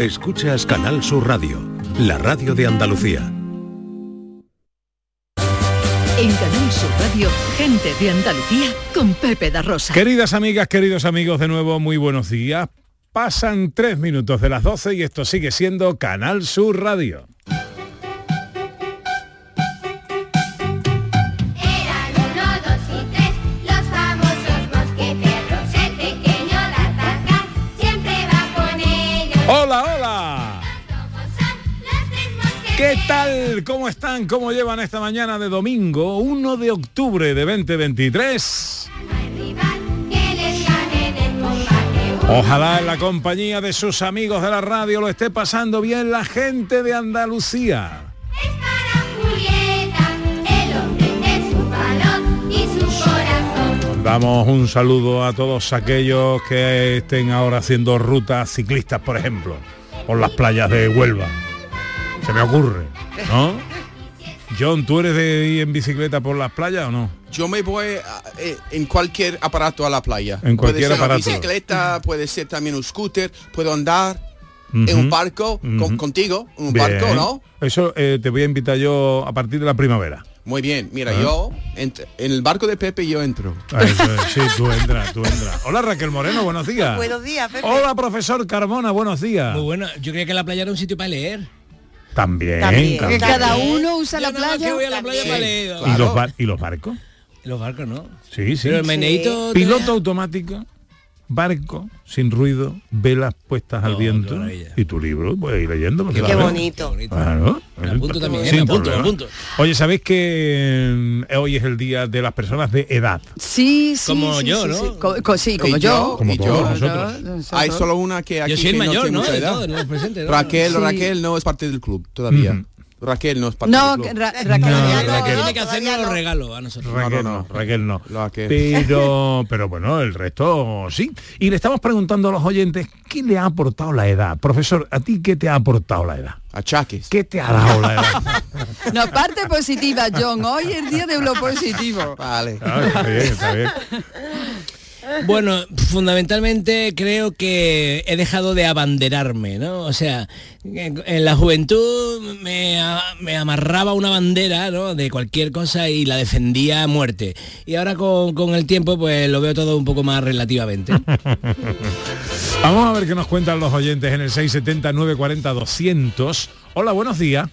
Escuchas Canal Sur Radio, la radio de Andalucía. En Canal Sur Radio, gente de Andalucía con Pepe da Rosa. Queridas amigas, queridos amigos, de nuevo muy buenos días. Pasan tres minutos de las 12 y esto sigue siendo Canal Sur Radio. ¿Qué tal? ¿Cómo están? ¿Cómo llevan esta mañana de domingo, 1 de octubre de 2023? No hay rival que les gane en el combate. Ojalá en la compañía de sus amigos de la radio lo esté pasando bien la gente de Andalucía. Damos un saludo a todos aquellos que estén ahora haciendo rutas ciclistas, por ejemplo, por las playas de Huelva. Se me ocurre, ¿no? John, ¿tú eres de ir en bicicleta por las playas o no? Yo me voy a- eh, en cualquier aparato a la playa. En cualquier puede ser aparato. Una bicicleta, puede ser también un scooter, puedo andar en un barco con- contigo, en un Bien. barco, ¿no? Eso eh, te voy a invitar yo a partir de la primavera. Muy bien, mira, Ah. yo en el barco de Pepe yo entro. Ah, eso es, sí, tú entras, tú entras. Hola Raquel Moreno, buenos días. Buenos días, Pepe. Hola profesor Carmona, buenos días. Muy bueno, yo creía que la playa era un sitio para leer. También, También. cada uno usa la playa. que voy a la playa Sí, para leer. ¿Y, los bar- ¿Y los barcos? Los barcos no. Sí, sí. Pero el meneíto... Piloto automático, barco, sin ruido, velas puestas al viento. qué. Y tu libro, puedes ir leyendo. porque Qué ves. bonito. Claro. Apunto también, apunto, apunto. Oye, ¿sabéis que eh, hoy es el día de las personas de edad? Sí, sí, Como sí, yo, sí, ¿no? sí. Co- co- sí, como Y yo. Como y todos yo. nosotros. Nosotros. Hay solo una que aquí Yo soy el que mayor, tiene ¿no? mucha edad. no, presente, ¿no? Raquel, Sí. Raquel no es parte del club todavía. Ujú. Raquel no es parte No, del que club. Ra- No, Raquel. no, Raquel. Tiene que hacernos los no. regalos a nosotros. Raquel no. Raquel no. Pero, pero bueno, el resto sí. Y le estamos preguntando a los oyentes, ¿qué le ha aportado la edad? Profesor, ¿a ti qué te ha aportado la edad? Achaques. ¿Qué te ha dado la edad? No, parte positiva, John. Hoy es el día de lo positivo. Vale. Ah, está bien, está bien. Bueno, fundamentalmente creo que he dejado de abanderarme, ¿no? O sea, en la juventud me, me amarraba una bandera, ¿no? De cualquier cosa y la defendía a muerte. Y ahora con, con el tiempo pues lo veo todo un poco más relativamente. Vamos a ver qué nos cuentan los oyentes en el 670 940 200. Hola, buenos días.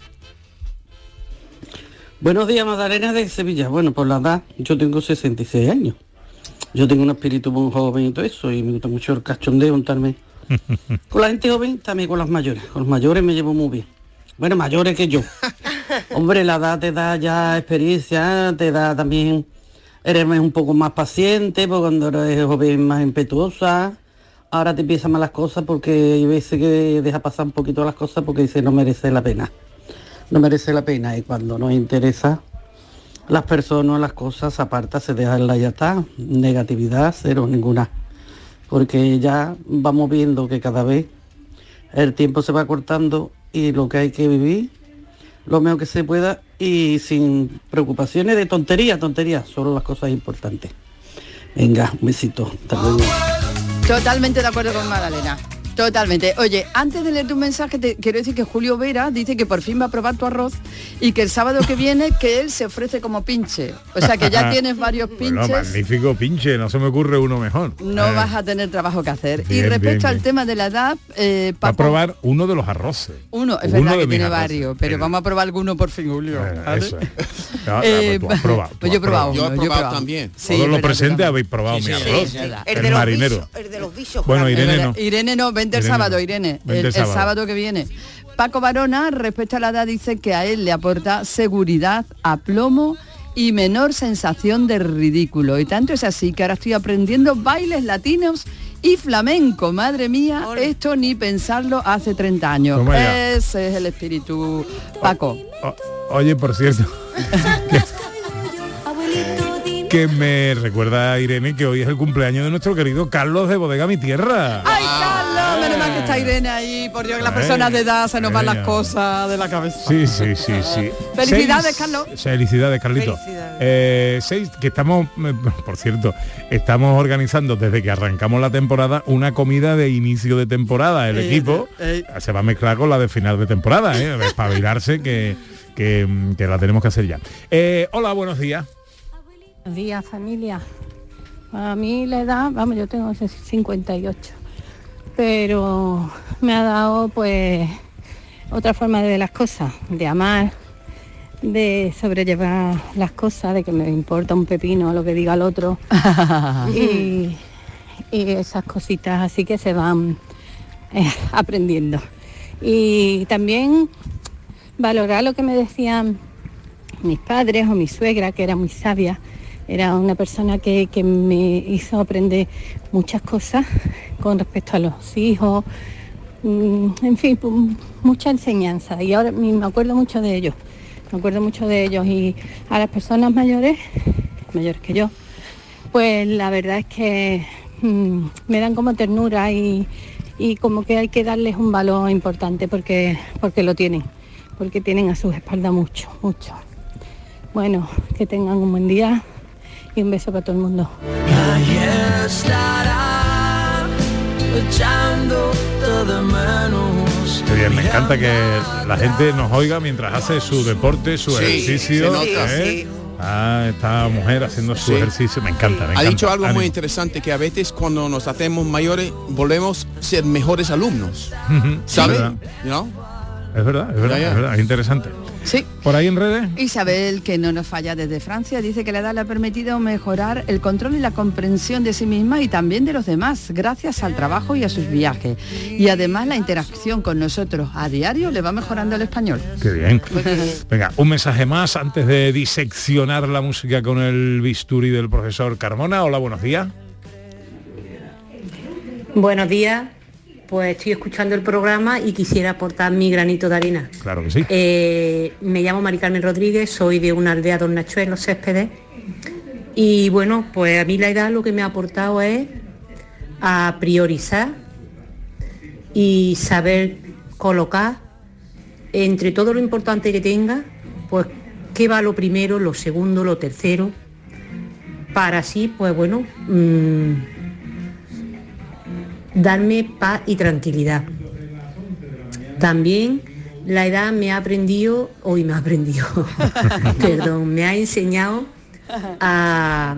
Buenos días, Magdalena de Sevilla. Bueno, por la edad, yo tengo 66 años. Yo tengo un espíritu muy joven y todo eso, y me gusta mucho el cachondeo, untarme. Con la gente joven, también con las mayores. Con los mayores me llevo muy bien. Bueno, mayores que yo. Hombre, la edad te da ya experiencia, te da también... Eres un poco más paciente, porque cuando eres joven más impetuosa. Ahora te empiezan mal las cosas porque hay veces que deja pasar un poquito las cosas porque dice no merece la pena no merece la pena y cuando nos interesa las personas, las cosas, se aparta, se deja en la ya está, negatividad, cero, ninguna. Porque ya vamos viendo que cada vez el tiempo se va cortando y lo que hay que vivir, lo mejor que se pueda y sin preocupaciones de tontería, tontería, solo las cosas importantes. Venga, un besito. Hasta luego. Totalmente de acuerdo con Magdalena. Totalmente. Oye, antes de leer tu mensaje, te quiero decir que Julio Vera dice que por fin va a probar tu arroz y que el sábado que viene que él se ofrece como pinche. O sea que ya tienes varios Bueno, pinches. magnífico pinche, no se me ocurre uno mejor. no Eh, vas a tener trabajo que hacer. y respecto bien, al tema de la edad, eh, Va a Paco- probar uno de los arroces. uno, es Uno verdad que tiene varios, pero El- vamos a probar alguno por fin, Julio. Eh, ¿vale? eso es. No, Eh, pues pues yo he probado. Yo he probado también. Sí, Todos los presentes habéis probado Sí, mi arroz. sí. El, El, de los marinero. bichos, el de los bichos. Bueno. Irene no. Irene no, vente el Irene sábado. Irene. El, sábado. que viene. Paco Barona, respecto a la edad, dice que a él le aporta seguridad, aplomo y menor sensación de ridículo. Y tanto es así que ahora estoy aprendiendo bailes latinos y flamenco. Madre mía, esto ni pensarlo hace 30 años. Ese es el espíritu Paco. O- oye, por cierto, que me recuerda a Irene que hoy es el cumpleaños de nuestro querido Carlos de Bodega Mi Tierra. ¡Ay, Carlos! Menos mal que está Irene ahí, por Dios, que las personas de edad se nos van las cosas de la cabeza. Sí, sí, sí, sí. Felicidades, Carlos. Felicidades, Carlito. Felicidades. Eh, seis, que estamos, eh, por cierto, estamos organizando desde que arrancamos la temporada una comida de inicio de temporada. El Eh, equipo se va a mezclar con la de final de temporada, ¿eh? espabilarse que, que, que la tenemos que hacer ya. Eh, hola, buenos días. Buenos días, familia. A mí la edad, vamos, yo tengo 58, pero me ha dado pues otra forma de ver las cosas, de amar, de sobrellevar las cosas, de que me importa un pepino lo que diga el otro y, y esas cositas así que se van eh, aprendiendo. Y también valorar lo que me decían mis padres o mi suegra, que era muy sabia, era una persona que, que me hizo aprender muchas cosas con respecto a los hijos, mm, en fin, mucha enseñanza. Y ahora me me acuerdo mucho de ellos, me acuerdo mucho de ellos. Y a las personas mayores, mayores que yo, pues la verdad es que mm, me dan como ternura y, y como que hay que darles un valor importante porque, porque lo tienen, porque tienen a sus espaldas mucho, mucho. Bueno, que tengan un buen día y un beso para todo el mundo. Qué bien, me encanta que la gente nos oiga mientras hace su deporte, su Sí, ejercicio. se nota. ¿eh? Ah, esta mujer haciendo su Sí. ejercicio, me encanta, me Ha encanta. dicho algo Ánimo. muy interesante que a veces cuando nos hacemos mayores volvemos a ser mejores alumnos. ¿Sabes? Es verdad, You know? es verdad, es verdad, Ya, ya. es verdad, es interesante. Sí. Por ahí en redes. Isabel, que no nos falla desde Francia, dice que la edad le ha permitido mejorar el control y la comprensión de sí misma y también de los demás, gracias al trabajo y a sus viajes. Y además la interacción con nosotros a diario le va mejorando el español. Qué bien. Venga, un mensaje más antes de diseccionar la música con el bisturí del profesor Carmona. Hola, buenos días. Buenos días, pues estoy escuchando el programa y quisiera aportar mi granito de arena. Claro que sí. Eh, me llamo Mari Carmen Rodríguez, soy de una aldea Don Nacho en los Céspedes y bueno, pues a mí la edad lo que me ha aportado es a priorizar y saber colocar entre todo lo importante que tenga, pues qué va lo primero, lo segundo, lo tercero, para así, pues bueno, mm, darme paz y tranquilidad. También la edad me ha aprendido, hoy me ha aprendido, perdón, me ha enseñado a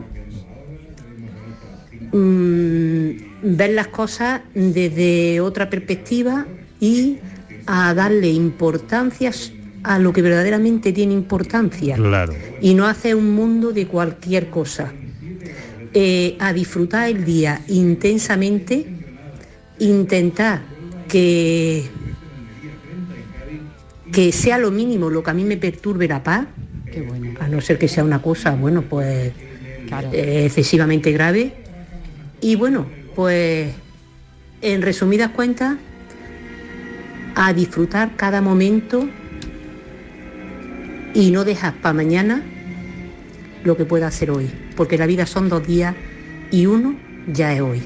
mm, ver las cosas desde otra perspectiva y a darle importancia a lo que verdaderamente tiene importancia Claro. y no hacer un mundo de cualquier cosa. Eh, a disfrutar el día intensamente, intentar que, que sea lo mínimo lo que a mí me perturbe la paz, Qué bueno. a no ser que sea una cosa, bueno, pues Claro. eh, excesivamente grave. Y bueno, pues en resumidas cuentas, a disfrutar cada momento y no dejar para mañana lo que pueda hacer hoy, porque la vida son dos días y uno ya es hoy.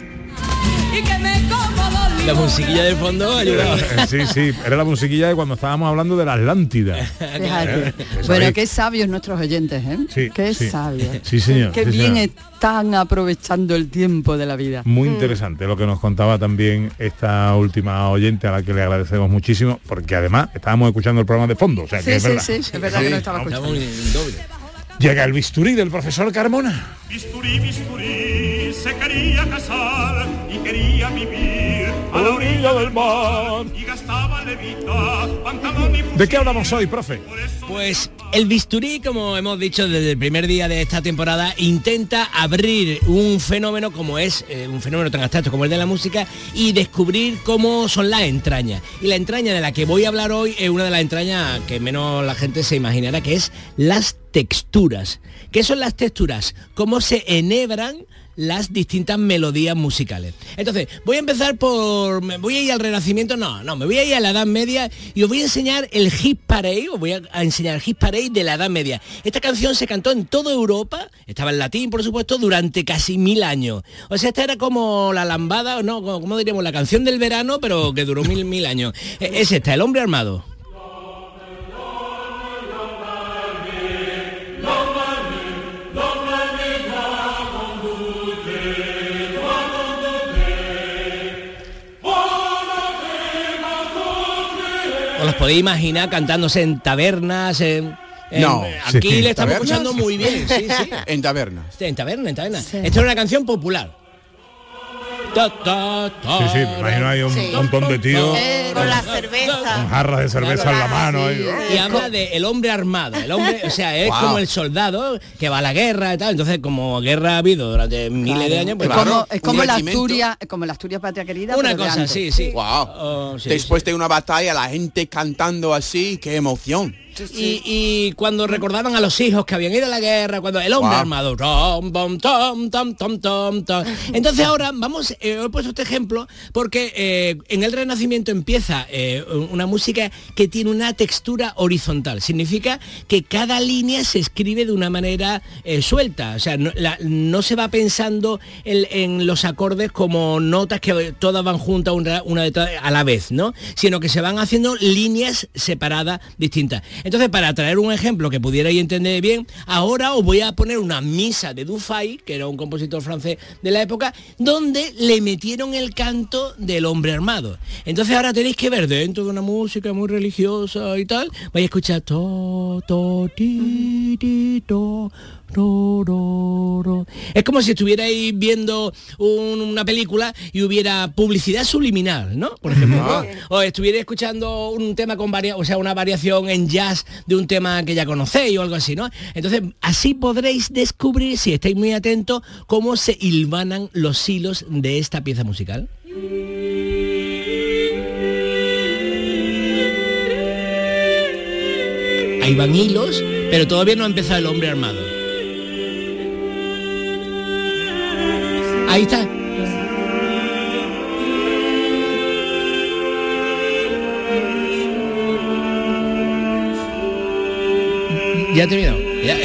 La musiquilla del fondo ha ayudado. Eh, Sí, sí, era la musiquilla de cuando estábamos hablando de la Atlántida. Fíjate. Eh, Bueno, sabéis. qué sabios nuestros oyentes, ¿eh? Sí, qué sí. sabios. Sí, señor, Qué sí, bien señor. están aprovechando el tiempo de la vida. Muy interesante lo que nos contaba también esta última oyente a la que le agradecemos muchísimo, porque además estábamos escuchando el programa de fondo, o sea que Sí, es sí, verdad. sí, es verdad que no estaba escuchando. Llega el bisturí del profesor Carmona. Bisturí, bisturí, se quería casar y quería vivir a la orilla del mar y gastaba levita, pantalón y ¿De qué hablamos hoy, profe? Pues el bisturí, como hemos dicho desde el primer día de esta temporada, intenta abrir un fenómeno como es eh, un fenómeno tan abstracto como el de la música y descubrir cómo son las entrañas. Y la entraña de la que voy a hablar hoy es una de las entrañas que menos la gente se imaginará, que es las texturas. ¿Qué son las texturas? Cómo se enhebran las distintas melodías musicales. Entonces, voy a empezar por... me Voy a ir al Renacimiento, no, no, me voy a ir a la Edad Media y os voy a enseñar el hit parade, os voy a, enseñar el hit parade de la Edad Media. Esta canción se cantó en toda Europa, estaba en latín, por supuesto, durante casi mil años. O sea, esta era como la lambada, o no, como como diríamos, la canción del verano, pero que duró mil, mil años. Eh, Es esta, El Hombre Armado. Os los podéis imaginar cantándose en tabernas, en... en- No. Aquí Sí. le estamos ¿Tabernas? escuchando muy bien, sí, sí. En tabernas. Sí, En taberna, en taberna. Esta es una canción popular. Ta, ta, ta, Sí, sí, me imagino hay un Sí. montón de tíos Con la cerveza. con jarras de cerveza en la mano. ahí. Y habla de el hombre armado. El hombre, o sea, es Wow. como el soldado que va a la guerra y tal. Entonces, como guerra ha habido durante miles de años, pues es como, es como la. Asturias, como la Asturias patria querida. Una cosa, sí, sí. Wow. Oh, sí, Después de una batalla, la gente cantando así, qué emoción. Y, y cuando recordaban a los hijos que habían ido a la guerra, cuando el hombre armado, tom, tom, tom, tom, tom, tom, tom. entonces ahora vamos, eh, he puesto este ejemplo porque eh, en el Renacimiento empieza eh, una música que tiene una textura horizontal, significa que cada línea se escribe de una manera suelta, o sea, no, la- no se va pensando en, en los acordes como notas que todas van juntas una, una detrás- a la vez, ¿no? Sino que se van haciendo líneas separadas distintas. Entonces, para traer un ejemplo que pudierais entender bien, ahora os voy a poner una misa de Dufay, que era un compositor francés de la época, donde le metieron el canto del hombre armado. Entonces ahora tenéis que ver dentro de una música muy religiosa y tal, vais a escuchar to, to, ti, ti, to, ro, ro, ro. Es como si estuvierais viendo un- una película y hubiera publicidad subliminal, ¿no? Por ejemplo, ¿no? Ah. o estuvierais escuchando un tema con varia, o sea, una variación en jazz de un tema que ya conocéis o algo así, ¿no? Entonces, así podréis descubrir, si estáis muy atentos, cómo se hilvanan los hilos de esta pieza musical. Ahí van hilos, pero todavía no ha empezado el hombre armado. Ahí está. Ya he terminado. Ya.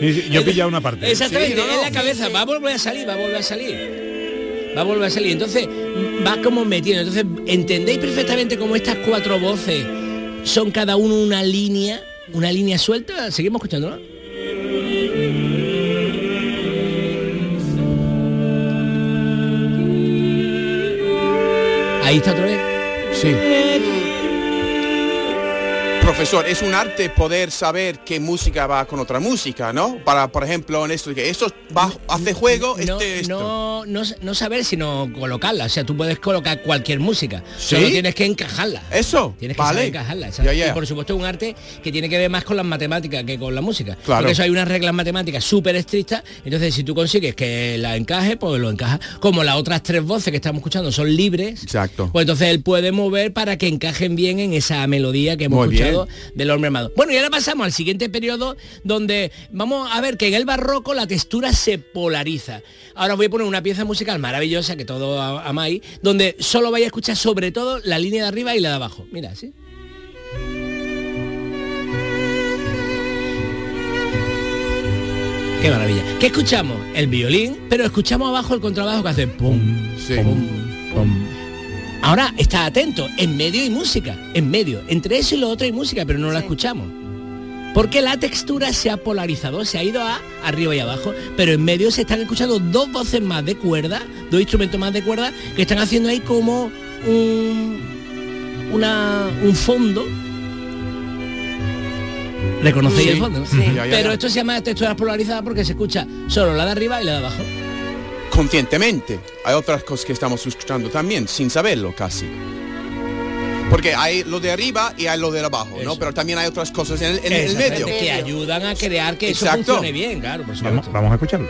Yo he pillado una parte. Exactamente, Sí, no, no. en la cabeza, va a volver a salir, va a volver a salir. Va a volver a salir. Entonces, va como metiendo. Entonces, ¿entendéis perfectamente cómo estas cuatro voces son cada uno una línea, una línea suelta? Seguimos escuchando, Ahí está otra vez. Sí. Profesor, es un arte poder saber qué música va con otra música, ¿no? Para, por ejemplo, en esto, que esto va, hace juego, no, este, esto. no, no, no saber, sino colocarla. O sea, tú puedes colocar cualquier música. ¿Sí? Solo tienes que encajarla. Eso, Tienes que vale. saber encajarla. Y por supuesto es un arte que tiene que ver más con las matemáticas que con la música. Claro. Porque eso hay unas reglas matemáticas súper estrictas. Entonces si tú consigues que la encaje, pues lo encaja. Como las otras tres voces que estamos escuchando son libres. Exacto. Pues entonces él puede mover para que encajen bien en esa melodía que hemos Muy escuchado bien. Del hombre armado. Bueno, y ahora pasamos al siguiente periodo donde vamos a ver que en el barroco la textura se polariza. Ahora voy a poner una pieza musical maravillosa que todos amáis, donde solo vais a escuchar sobre todo la línea de arriba y la de abajo. Mira, ¿sí? Qué maravilla. ¿Qué escuchamos? El violín, pero escuchamos abajo el contrabajo que hace pum, Sí. pum, pum. Ahora está atento, en medio hay música, en medio. Entre eso y lo otro hay música, pero no la escuchamos. Porque la textura se ha polarizado, se ha ido a arriba y abajo, pero en medio se están escuchando dos voces más de cuerda, dos instrumentos más de cuerda, que están haciendo ahí como un, una, un fondo. ¿Reconocéis Sí, el fondo? sí. Pero esto se llama texturas polarizadas porque se escucha solo la de arriba y la de abajo. Conscientemente. Hay otras cosas que estamos escuchando también, sin saberlo casi. Porque hay lo de arriba y hay lo de abajo, ¿no? Pero también hay otras cosas en el, en el Exactamente, medio. Que ayudan a crear que eso funcione bien, claro, por. Vamos, vamos a escucharlo.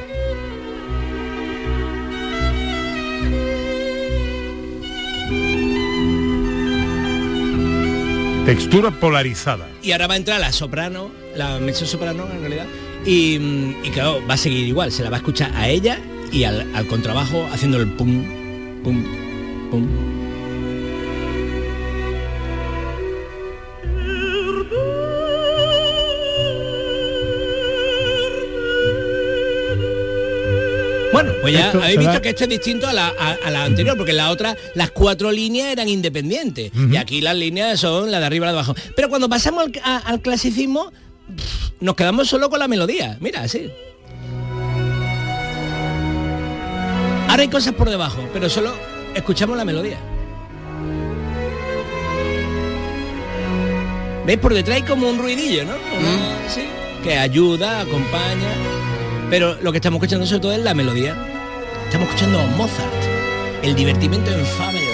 Textura polarizada. Y ahora va a entrar la soprano, la mezzo soprano en realidad, y, mm, y claro, va a seguir igual, se la va a escuchar a ella y al, al contrabajo haciendo el pum, pum, pum. Bueno, pues ya Esto habéis visto que esto es distinto a la, a- a la anterior, porque la otra, las cuatro líneas eran independientes. Y aquí las líneas son la de arriba y la de abajo. Pero cuando pasamos al, a- al clasicismo, pff, nos quedamos solo con la melodía. Mira, así. Ahora hay cosas por debajo, pero solo escuchamos la melodía. ¿Veis? Por detrás hay como un ruidillo, ¿no? Una- sí, que ayuda, acompaña. Pero lo que estamos escuchando sobre todo es la melodía. Estamos escuchando Mozart, el divertimento en Fa mayor.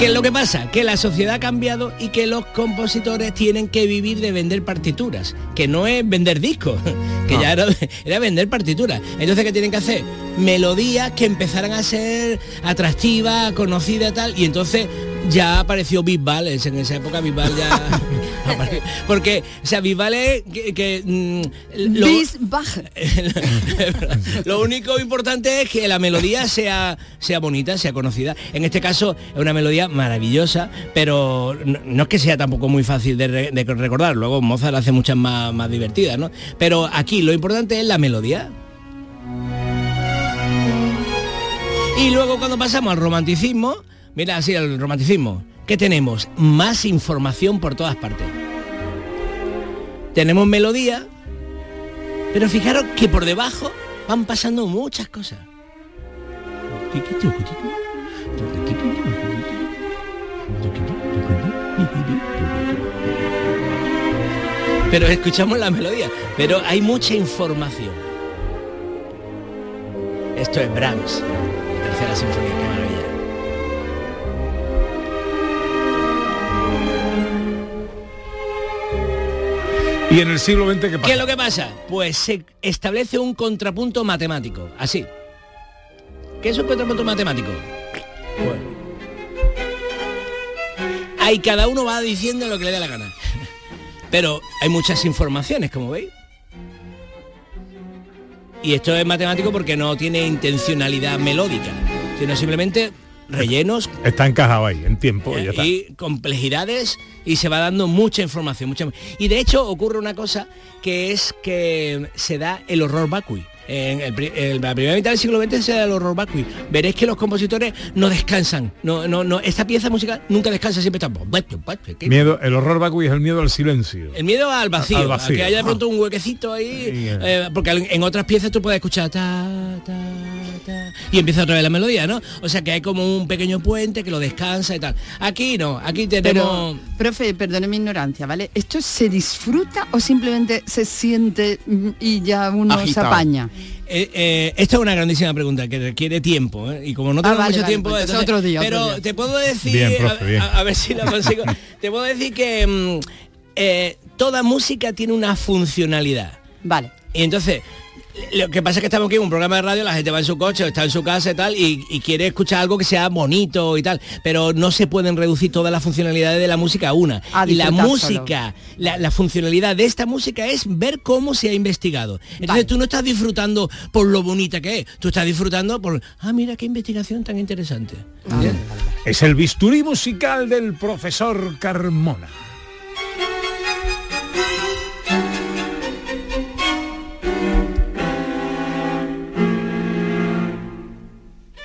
¿Qué es lo que pasa? Que la sociedad ha cambiado y que los compositores tienen que vivir de vender partituras, que no es vender discos, que ya era, era vender partituras. Entonces, ¿qué tienen que hacer? Melodías que empezaran a ser atractivas, conocidas tal, y entonces ya apareció Bisbal, en esa época Bisbal ya... apareció. Porque, o sea, que... que, mm, lo- único importante es que la melodía sea, sea bonita, sea conocida. En este caso es una melodía maravillosa, pero no, no es que sea tampoco muy fácil de, re- de recordar. Luego Mozart hace muchas más, más divertidas, ¿no? Pero aquí lo importante es la melodía. Y luego cuando pasamos al romanticismo, mira así el romanticismo, ¿qué tenemos? Más información por todas partes. Tenemos melodía, pero fijaros que por debajo van pasando muchas cosas. Pero escuchamos la melodía, pero hay mucha información. Esto es Brahms, la tercera sinfonía, qué ¿Y en el siglo XX qué ¿Qué pasa? es lo que pasa? Pues se establece un contrapunto matemático, así. ¿Qué es un contrapunto matemático? Bueno. Ahí cada uno va diciendo lo que le dé la gana. Pero hay muchas informaciones, como veis. Y esto es matemático porque no tiene intencionalidad melódica, sino simplemente rellenos Está encajado ahí, en tiempo, y ya está. y complejidades y se va dando mucha información, mucha y de hecho ocurre una cosa que es que se da el horror vacui. En el en la primera mitad del siglo XX se da el horror vacui. Veréis que los compositores no descansan. No, no, no. Esta pieza musical nunca descansa, siempre está. Miedo, el horror vacui es el miedo al silencio. El miedo al vacío, Al a vacío. que haya de pronto un huequecito ahí, eh, porque en otras piezas tú puedes escuchar ta, ta, ta, y empieza otra vez la melodía, ¿no? O sea que hay como un pequeño puente que lo descansa y tal. Aquí no, aquí tenemos... Pero, profe, perdone mi ignorancia, ¿vale? ¿Esto se disfruta o simplemente se siente mm, y ya uno se apaña? Eh, eh, esta es una grandísima pregunta que requiere tiempo ¿eh? y como no Ah, tenemos vale, mucho vale, tiempo pues entonces- otro día, otro pero día. te puedo decir Bien, a- profe, bien. a, a ver si lo consigo te puedo decir que mm, eh, toda música tiene una funcionalidad vale y entonces lo que pasa es que estamos aquí en un programa de radio, la gente va en su coche, o está en su casa y tal, y, y quiere escuchar algo que sea bonito y tal, pero no se pueden reducir todas las funcionalidades de la música a una. A y la música, la, la funcionalidad de esta música es ver cómo se ha investigado. Entonces Vale. tú no estás disfrutando por lo bonita que es, tú estás disfrutando por, ah, mira qué investigación tan interesante. Es el bisturí musical del profesor Carmona.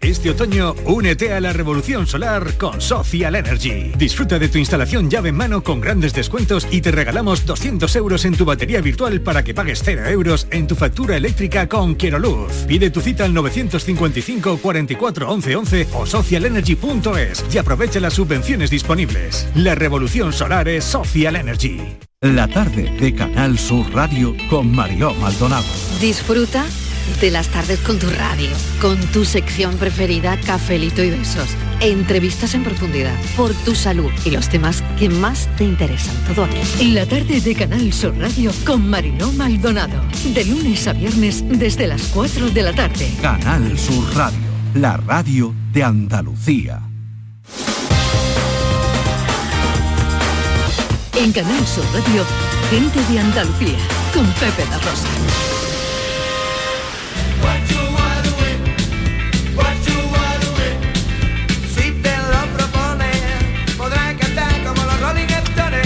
Este otoño, únete a la revolución solar con Social Energy. Disfruta de tu instalación llave en mano con grandes descuentos y te regalamos 200 euros en tu batería virtual para que pagues 0 euros en tu factura eléctrica con Quiero Luz. Pide tu cita al 955 44 11 11 o socialenergy.es y aprovecha las subvenciones disponibles. La revolución solar es Social Energy. La tarde de Canal Sur Radio con Mariló Maldonado. Disfruta de las tardes con tu radio, con tu sección preferida, Cafelito y Besos, entrevistas en profundidad, por tu salud y los temas que más te interesan. Todo aquí. La tarde de Canal Sur Radio con Mariló Maldonado. De lunes a viernes desde las 4 de la tarde. Canal Sur Radio, la radio de Andalucía. En Canal Sur Radio, gente de Andalucía, con Pepe la Rosa.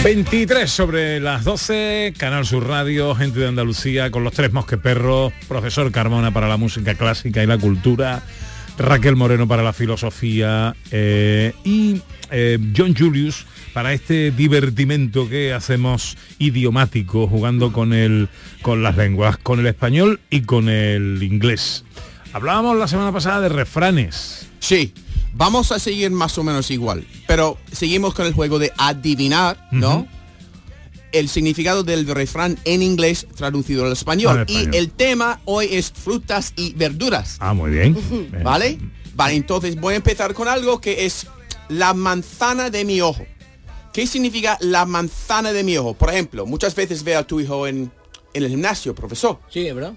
23 sobre las 12, Canal Sur Radio, gente de Andalucía, con los tres mosqueperros, profesor Carmona para la música clásica y la cultura, Raquel Moreno para la filosofía eh, y eh, John Julius para este divertimento que hacemos idiomático, jugando con, el, con las lenguas, con el español y con el inglés. Hablábamos la semana pasada de refranes. Sí, vamos a seguir más o menos igual, pero seguimos con el juego de adivinar, ¿no? El significado del refrán en inglés traducido al español. Y el tema hoy es frutas y verduras. Ah, muy bien. ¿Vale? Vale, entonces voy a empezar con algo que es la manzana de mi ojo. ¿Qué significa la manzana de mi ojo? Por ejemplo, muchas veces veo a tu hijo en, en el gimnasio, profesor. Sí, ¿verdad?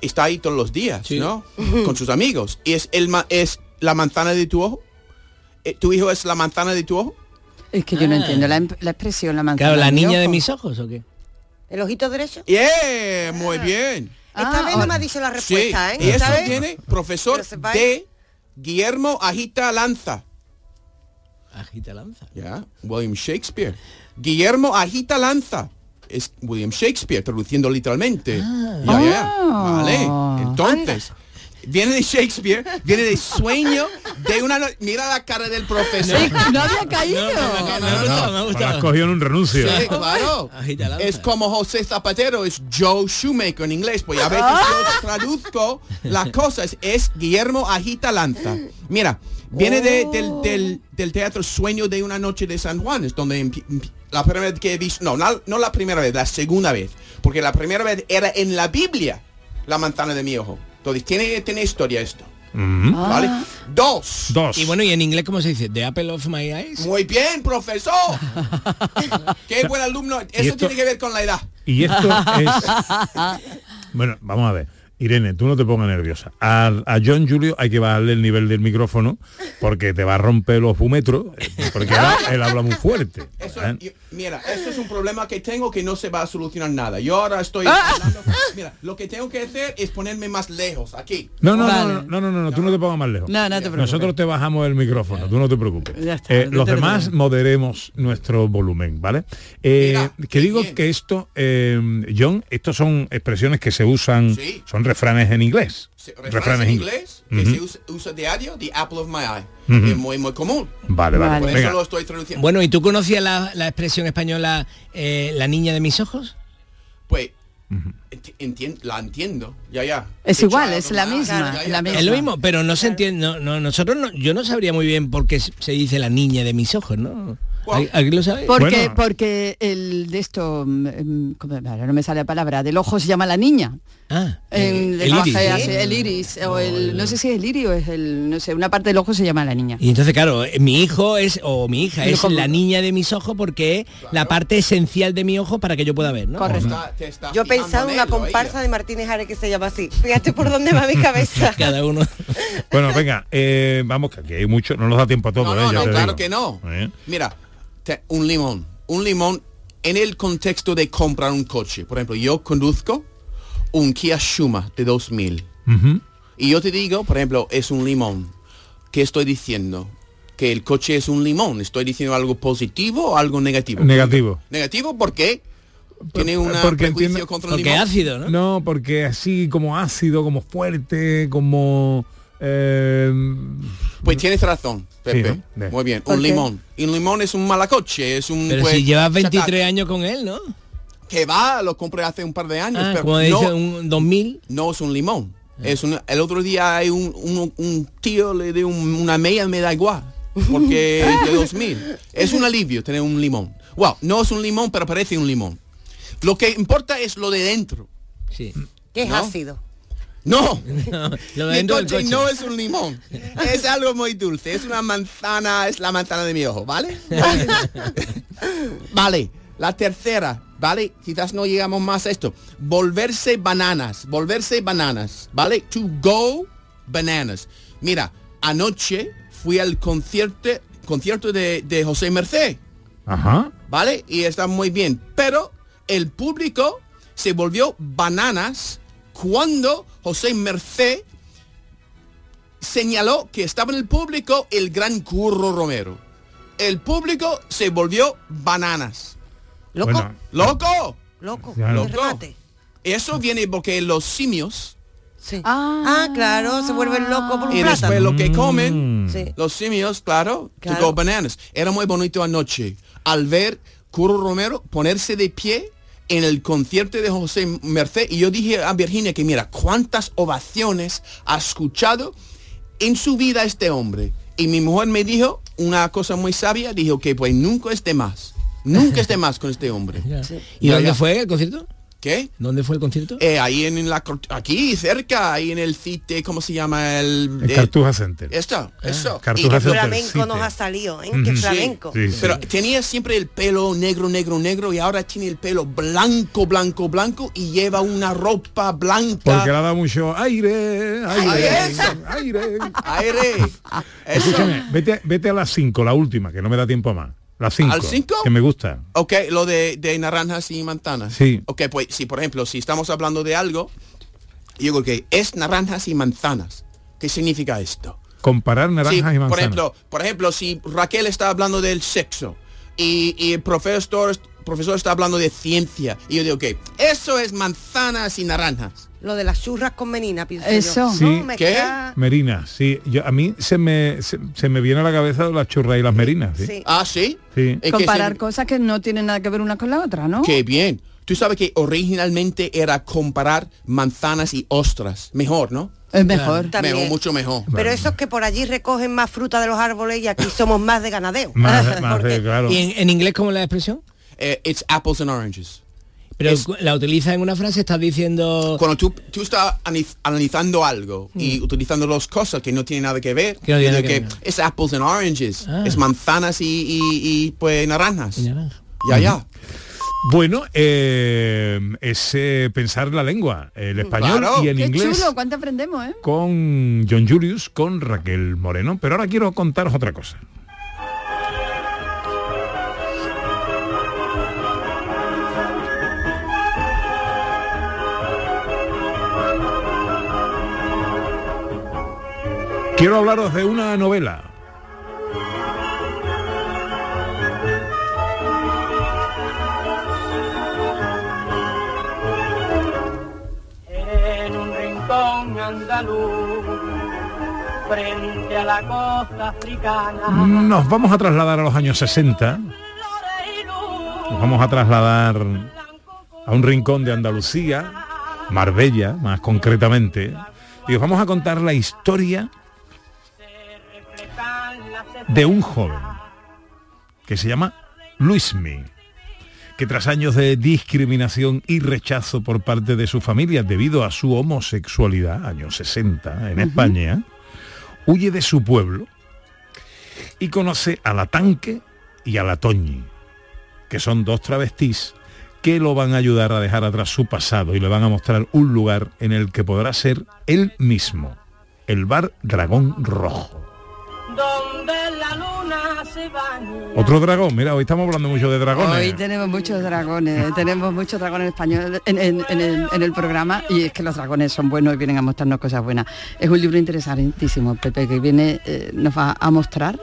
Está ahí todos los días, ¿no? Con sus amigos. ¿Y es, el, es la manzana de tu ojo? Eh, ¿Tu hijo es la manzana de tu ojo? Es que yo no Ah. entiendo la, la expresión, la manzana. Claro, la mi niña de ojo. mis ojos o qué? ¿El ojito derecho? ¡Yeah! Muy bien. Esta Ah, vez no me ha dicho la Sí, respuesta, ¿eh? y eso vez- tiene profesor de Guillermo Agita Lanza. Agita lanza. Ya, William Shakespeare. Guillermo Agita Lanza. Es William Shakespeare, traduciendo literalmente. Ah. Ya, ya. Ah. Vale. Entonces, viene de Shakespeare, viene de sueño de una... no- Mira la cara del profesor. Sí, no había caído. Has gustado. cogido en un renuncio. Sí, claro. Agita lanza. Es como José Zapatero, es Joe Shoemaker en inglés, pues a veces Ah. yo traduzco las cosas, es Guillermo Agita Lanza. Mira, viene de- del, del- del teatro Sueño de una noche de San Juan, es donde la primera vez que he visto, no, no, no la primera vez, la segunda vez, porque la primera vez era en la Biblia, la manzana de mi ojo. Entonces, tiene, tiene historia esto, Mm. ¿vale? Ah. Dos. Dos. Y bueno, ¿y en inglés cómo se dice? The apple of my eyes. Muy bien, profesor. Qué buen alumno. Eso esto- tiene que ver con la edad. Y esto es... Bueno, vamos a ver. Irene, tú no te pongas nerviosa. A, a John Julio hay que bajarle el nivel del micrófono porque te va a romper los fumetros, eh, porque él, él habla muy fuerte. Eso, ¿eh? yo- mira, eso es un problema que tengo que no se va a solucionar nada. Yo ahora estoy Ah. hablando- mira, lo que tengo que hacer es ponerme más lejos, aquí. No, no, Vale. no, no, no, no, no, tú no te pongas más lejos. No, no te preocupes. Nosotros te bajamos el micrófono, tú no te preocupes. Ya está, Eh, los demás moderemos nuestro volumen, ¿vale? Eh, Mira, que digo bien. que esto, eh, John, estos son expresiones que se usan, Sí. son refranes en inglés. Refranes en inglés que se usa, usa diario, the apple of my eye. Es muy, muy común. Vale, vale. Vale. Por Venga. eso lo estoy traduciendo. Bueno, ¿y tú conocías la, la expresión española eh, la niña de mis ojos? Pues, entien- la entiendo. Ya, ya. Es igual, es la misma, Ya, ya, es la pero- misma. Es lo mismo, pero no se entiende. No, no, nosotros no, yo no sabría muy bien por qué se dice la niña de mis ojos, ¿no? ¿Al- ¿Alguien lo sabe? Porque, Bueno. porque el de esto, mm, mm, ¿cómo- ahora no me sale la palabra, del ojo se llama la niña. Ah, En el iris. así, el iris, o el, no sé si es el iris o es el, no sé, una parte del ojo se llama la niña. Y entonces, claro, eh, mi hijo es, o mi hija es la niña de mis ojos porque es la parte esencial de mi ojo para que yo pueda ver, ¿no? Correcto. Está- te está Yo pensaba en una ella. comparsa de Martínez Ares que se llama así. Fíjate por dónde va mi cabeza. Cada uno. Bueno, venga, eh, vamos, que aquí hay mucho, no nos da tiempo a todo. No, ¿eh? no, no, claro digo. que no. ¿Eh? Mira, un limón. Un limón en el contexto de comprar un coche. Por ejemplo, yo conduzco un Kia Shuma de 2000. Ujú. Y yo te digo, por ejemplo, es un limón. ¿Qué estoy diciendo? Que el coche es un limón. ¿Estoy diciendo algo positivo o algo negativo? Negativo. ¿Negativo? ¿Por qué? Tiene un porque prejuicio entiendo- contra el Porque limón. ácido, ¿no? No, porque así como ácido, como fuerte, como... eh, Pues tienes razón, Pepe. Sí, ¿no? De- Muy bien, ¿Por un limón. Y un limón es un malacoche, es un... Pero pues, si llevas 23 chatar. años con él, ¿no? Que va, lo compré hace un par de años. Ah, pero como no, dice un 2000. no es un limón. Es un, el otro día hay un, un- un tío le dio un- una media, me da igual. Porque es de 2000. Es un alivio tener un limón. Wow, no es un limón, pero parece un limón. Lo que importa es lo de dentro. Sí. Que es ¿No? ácido. No, Lo mi coche. no es un limón. Es algo muy dulce. Es una manzana, es la manzana de mi ojo, ¿vale? vale, la tercera, ¿vale? Quizás no llegamos más a esto. Volverse bananas, volverse bananas, ¿vale? To go bananas. Mira, anoche fui al concierto, concierto de, de José Merced. Ajá. ¿vale? Y está muy bien. Pero el público se volvió bananas cuando José Merced señaló que estaba en el público el gran Curro Romero. El público se volvió bananas. ¿Loco? Bueno, ¡Loco! Loco. Claro. remate. Eso viene porque los simios Sí. Ah, Ah, claro, se vuelven locos por un y después lo que comen, Mm. Sí. los simios, claro, Claro. to go bananas. Era muy bonito anoche al ver Curro Romero ponerse de pie en el concierto de José Merced y yo dije a Virginia que mira cuántas ovaciones ha escuchado en su vida este hombre y mi mujer me dijo una cosa muy sabia dijo que pues nunca esté más nunca esté más con este hombre ¿Y Ya, dónde fue el concierto? ¿Qué? ¿Dónde fue el concierto? Eh, ahí en la aquí cerca ahí en el CITE ¿cómo se llama? el, El eh, Cartuja Center. esto eso Cartuja Y Center flamenco nos ha salido, ¿eh? Ujú. Qué Sí, flamenco. sí, sí. Pero tenía siempre el pelo negro, negro, negro y ahora tiene el pelo blanco, blanco, blanco y lleva una ropa blanca. Porque le ha dado mucho aire, aire, aire. Aire. Escúchame, vete, vete a las 5, la última, que no me da tiempo más. 5. ¿Al cinco? Que me gusta. Ok, lo de, de naranjas y manzanas. Sí. Ok, pues si por ejemplo, si estamos hablando de algo, yo digo que es naranjas y manzanas. ¿Qué significa esto? Comparar naranjas Sí, y manzanas. por ejemplo, por ejemplo, si Raquel está hablando del sexo y, y el profesor, profesor está hablando de ciencia y yo digo que eso es manzanas y naranjas. Lo de las churras con menina, pienso Eso. yo. Sí. ¿Qué? Merina, sí. Yo, a mí se me, se, se me viene a la cabeza las churras y las merinas. Sí. Sí. Ah, sí. Sí. Que comparar se- cosas que no tienen nada que ver una con la otra, ¿no? Qué bien. Tú sabes que originalmente era comparar manzanas y ostras. Mejor, ¿no? Es mejor. También. Mejor, mucho mejor. Pero eso es que por allí recogen más fruta de los árboles y aquí somos más de ganadeo. Más, más de, claro. ¿Y en, en inglés cómo es la expresión? Eh, it's apples and oranges. Pero Es- la utiliza en una frase, estás diciendo... Cuando tú, tú estás analiz- analizando algo y utilizando dos cosas que no tienen nada que ver, Mm. Que no es apples and oranges. Ah. Es manzanas y, y- y, pues naranjas. Y naranja. Ya, ya. Bueno, eh, es eh, pensar la lengua, el español Claro. y en Qué inglés. chulo, cuánto aprendemos, ¿eh? con John Julius, con Raquel Moreno. Pero ahora quiero contaros otra cosa. Quiero hablaros de una novela. en un rincón andaluz, frente a la costa africana. Nos vamos a trasladar a los años 60. Nos vamos a trasladar a un rincón de Andalucía, Marbella más concretamente. Y os vamos a contar la historia de un joven que se llama Luismi, que tras años de discriminación y rechazo por parte de su familia debido a su homosexualidad, años 60 en España, huye de su pueblo y conoce a la Tanque y a la Toñi, que son dos travestís que lo van a ayudar a dejar atrás su pasado y le van a mostrar un lugar en el que podrá ser él mismo, el bar Dragón Rojo. Donde la luna se baña. Otro dragón, mira, hoy estamos hablando mucho de dragones. Hoy tenemos muchos dragones, tenemos muchos dragones españoles en, en- en el, en el programa y es que los dragones son buenos y vienen a mostrarnos cosas buenas. Es un libro interesantísimo, Pepe, que viene, eh, nos va a mostrar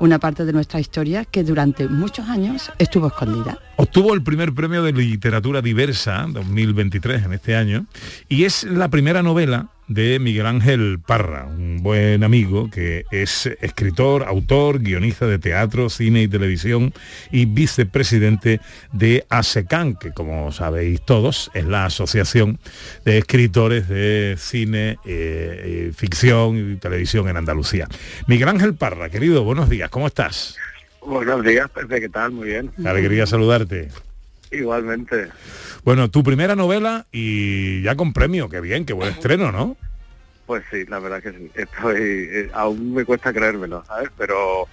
una parte de nuestra historia que durante muchos años estuvo escondida. Obtuvo el primer premio de literatura diversa 2023 en este año y es la primera novela de Miguel Ángel Parra, un buen amigo que es escritor, autor, guionista de teatro, cine y televisión y vicepresidente de ASECAN, que como sabéis todos es la Asociación de Escritores de Cine, eh, eh, Ficción y Televisión en Andalucía. Miguel Ángel Parra, querido, buenos días, ¿cómo estás? Buenos días, Pepe, ¿qué tal? Muy bien. Alegría saludarte. Igualmente. Bueno, tu primera novela y ya con premio, qué bien, qué buen estreno, ¿no? Pues sí, la verdad que sí. Estoy, eh, aún me cuesta creérmelo, ¿sabes? Pero,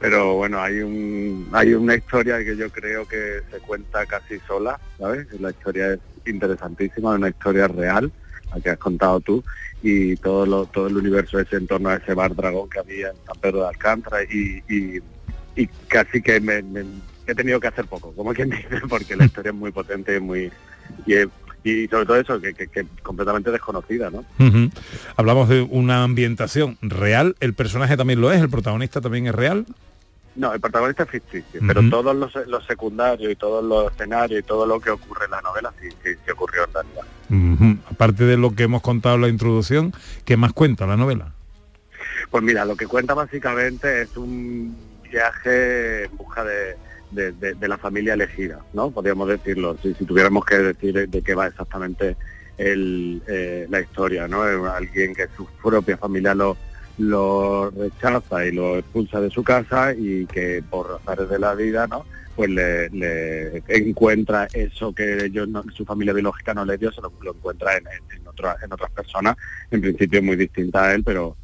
pero bueno, hay un, hay una historia que yo creo que se cuenta casi sola, ¿sabes? La historia es interesantísima, es una historia real, la que has contado tú, y todo lo, todo el universo ese en torno a ese bar dragón que había en San Pedro de Alcántara y, y, y casi que me, me- he tenido que hacer poco, como quien dice, porque la historia es muy potente muy y, sobre todo eso que, que, que completamente desconocida, ¿no? Hablamos de una ambientación real, el personaje también lo es, el protagonista también es real. No, el protagonista es ficticio, pero todos los, los secundarios y todos los escenarios y todo lo que ocurre en la novela sí, sí, sí ocurrió en realidad. Aparte de lo que hemos contado en la introducción, ¿qué más cuenta la novela? Pues mira, lo que cuenta básicamente es un viaje en busca de, de- la familia elegida, ¿no? Podríamos decirlo, si, si tuviéramos que decir de qué va exactamente el, eh, la historia, ¿no? Alguien que su propia familia lo, lo rechaza y lo expulsa de su casa y que por razones de la vida, ¿no? Pues le, encuentra eso que ellos su familia biológica no le dio, se lo, lo encuentra en, en, otra- en otras personas, en principio muy distintas a él, pero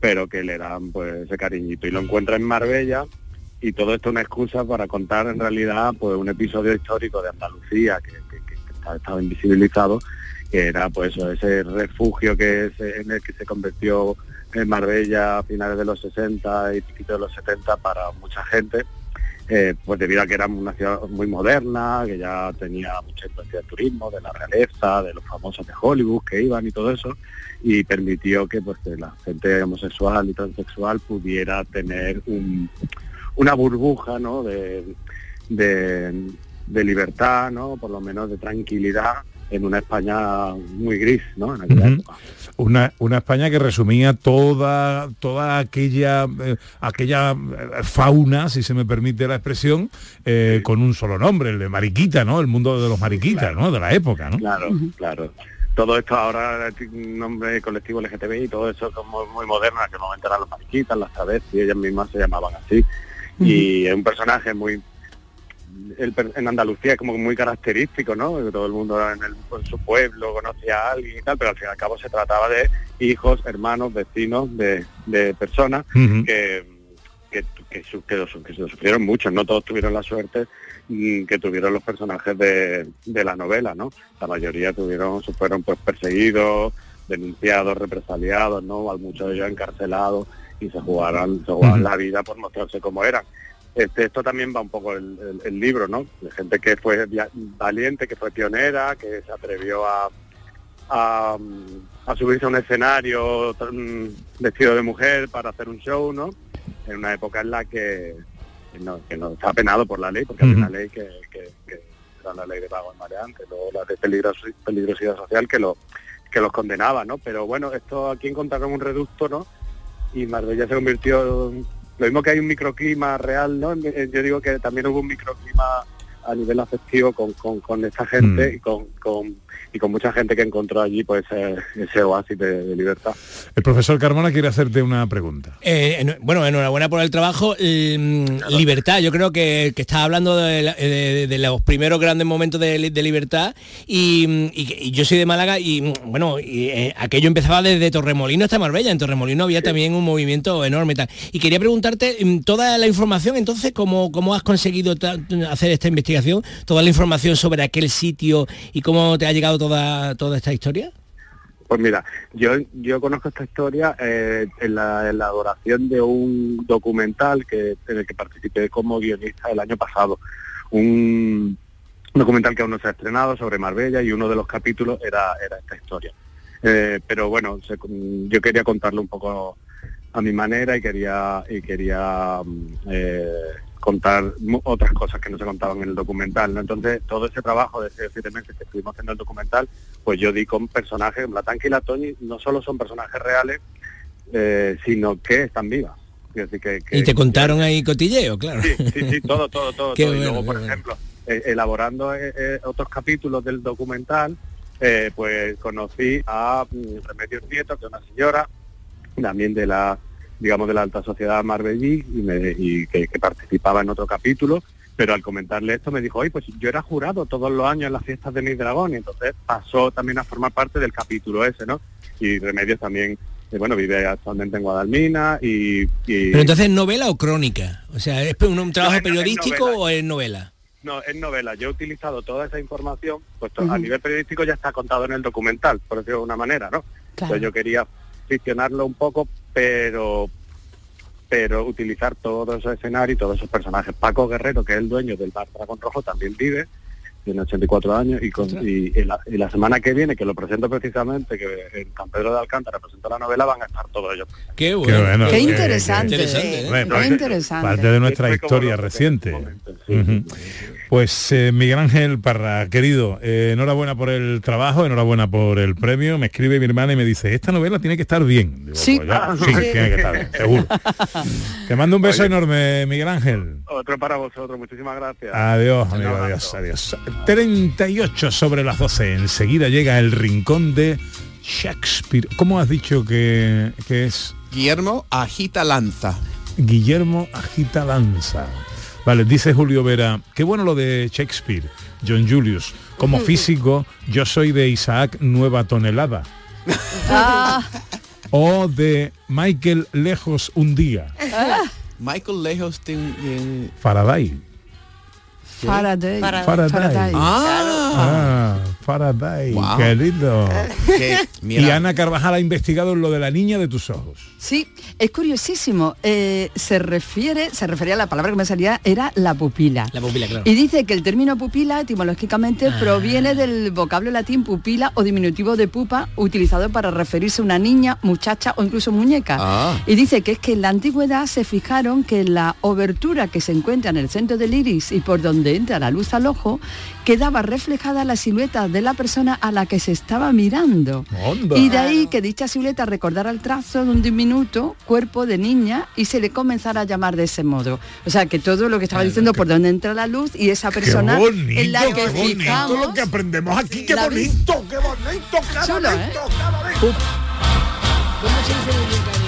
pero que le dan pues ese cariñito y lo encuentra en Marbella y todo esto es una excusa para contar en realidad pues un episodio histórico de Andalucía que, que- que estaba invisibilizado que era pues ese refugio que es en el que se convirtió en Marbella a finales de los 60 y poquito de los 70 para mucha gente eh, pues debido a que era una ciudad muy moderna, que ya tenía mucha influencia del turismo, de la realeza, de los famosos de Hollywood que iban y todo eso, y permitió que pues que la gente homosexual y transexual pudiera tener un- una burbuja ¿no? de, de, de libertad, ¿no? por lo menos de tranquilidad en una España muy gris, ¿no? En aquella época. Una, una España que resumía toda, toda aquella, eh, aquella eh, fauna, si se me permite la expresión, eh, con un solo nombre, el de Mariquita, ¿no? El mundo de los Mariquitas, ¿no? De la época, ¿no? Claro, claro. Todo esto ahora nombre colectivo LGTBI y todo eso como muy moderno, en aquel momento eran los mariquitas, las travestis, ellas mismas se llamaban así. Y es un personaje muy el en Andalucía es como muy característico, ¿no? Todo el mundo en, el- en su pueblo conocía a alguien y tal, pero al fin y al cabo se trataba de hijos, hermanos, vecinos, de, de personas que, que, que, su- que lo su- que lo sufrieron mucho, no todos tuvieron la suerte mm, que tuvieron los personajes de, de la novela, ¿no? La mayoría tuvieron, fueron pues perseguidos, denunciados, represaliados, ¿no? Muchos de ellos encarcelados y se jugaron, se jugaban la vida por mostrarse como eran. Este, esto también va un poco el, el- el libro, ¿no? De gente que fue valiente, que fue pionera, que se atrevió a, a, a subirse a un escenario mm, vestido de mujer para hacer un show, ¿no? En una época en la que, que no, que no está penado por la ley, porque Ujú. una ley que, que- era la ley de vago y mareante, luego la de peligros- peligrosidad social que lo que los condenaba, ¿no? Pero bueno, esto aquí encontraron un reducto, ¿no? Y Marbella se convirtió lo mismo que hay un microclima real, ¿no? Yo digo que también hubo un microclima a nivel afectivo con, con, con esta gente Mm. y con, con y con mucha gente que encontró allí pues ese, ese oasis de, de libertad. El profesor Carmona quiere hacerte una pregunta. Eh, eno- bueno, enhorabuena por el trabajo. Mm, libertad, yo creo que, que estás hablando de, la- de- de los primeros grandes momentos de, li- de libertad y, mm, y yo soy de Málaga y mm, bueno, y, eh, aquello empezaba desde Torremolino hasta Marbella. En Torremolino había también un movimiento enorme. y Tal. Y quería preguntarte toda la información, entonces, ¿cómo, cómo has conseguido hacer esta investigación? Toda la información sobre aquel sitio y cómo te ha llegado toda, toda esta historia. Pues mira, yo, yo conozco esta historia eh, en la elaboración de un documental que en el que participé como guionista el año pasado. Un documental que aún no se ha estrenado sobre Marbella y uno de los capítulos era, era esta historia. Eh, pero bueno, yo quería contarlo un poco a mi manera y quería y quería mm, eh, contar otras cosas que no se contaban en el documental. ¿no? Entonces, todo ese trabajo de esos siete meses que estuvimos haciendo el documental, pues yo di con personajes, la Tanque y la Toñi no solo son personajes reales, eh, sino que están vivas. Que- que- Y te contaron ahí cotilleo, claro. Sí, sí, sí, todo, todo, todo. Todo. y luego, por bueno. ejemplo, eh, elaborando eh, otros capítulos del documental, pues conocí a mm, Remedios Nieto, que es una señora, también de la, digamos, de la alta sociedad marbellí, y, me- y que, que participaba en otro capítulo, pero al comentarle esto me dijo, oye, pues yo era jurado todos los años en las fiestas de mi dragón, y entonces pasó también a formar parte del capítulo ese, ¿no? Y Remedios también, eh, bueno, vive actualmente en Guadalmina y... y- Pero entonces, ¿novela o crónica? O sea, ¿es un, un trabajo No, es- es periodístico o es novela? No, es novela. Yo he utilizado toda esa información, pues to- a nivel periodístico ya está contado en el documental, por decirlo de una manera, ¿no? Claro. Entonces yo quería ficcionarlo un poco, pero pero utilizar todo ese escenario y todos esos personajes. Paco Guerrero, que es el dueño del bar Dragón Rojo, también vive, tiene 84 años, y, con, y, y la, y la semana que viene, que lo presento precisamente, que en San Pedro de Alcántara presento la novela, van a estar todos ellos. Qué bueno. bueno, Qué qué- interesante. qué- Hombre, parte- interesante. Parte de nuestra historia reciente. Pues eh, Miguel Ángel Parra, querido, eh, enhorabuena por el trabajo, enhorabuena por el premio. Me escribe mi hermana y me dice, esta novela tiene que estar bien. Digo, Sí. "Pues ya, sí, tiene que estar bien, seguro. Te mando un beso enorme, Miguel Ángel. Otro para vosotros, muchísimas gracias. Adiós, amigo, adiós, adiós. 38 sobre las 12. Enseguida llega el rincón de Shakespeare. ¿Cómo has dicho que, que es? Guillermo agita lanza. Guillermo agita lanza. Vale, dice Julio Vera, qué bueno lo de Shakespeare, John Julius. Como físico, yo soy de Isaac Nueva Tonelada. Ah, O de Michael Lejos un día. Michael Lejos de, de- Faraday. Faraday. Faraday. Ah, Faraday, Wow. querido. que, Y Ana Carvajal ha investigado lo de la niña de tus ojos. Sí, es curiosísimo. Eh, se refiere, se refería a la palabra que me salía, era la pupila. La pupila, claro. Y dice que el término pupila etimológicamente proviene del vocablo latín pupila o diminutivo de pupa, utilizado para referirse a una niña, muchacha o incluso muñeca. Ah. Y dice que es que en la antigüedad se fijaron que la obertura que se encuentra en el centro del iris y por donde entra la luz al ojo, quedaba reflejada la silueta de la persona a la que se estaba mirando. Onda. Y de ahí que dicha silueta recordara el trazo de un diminuto cuerpo de niña y se le comenzara a llamar de ese modo. O sea que todo lo que estaba diciendo por donde entra la luz y esa persona qué bonito, en la que qué bonito fijamos. lo que aprendemos aquí, qué bonito, qué bonito, qué Chulo, ¿eh? bonito, qué bonito. ¿Cómo se dice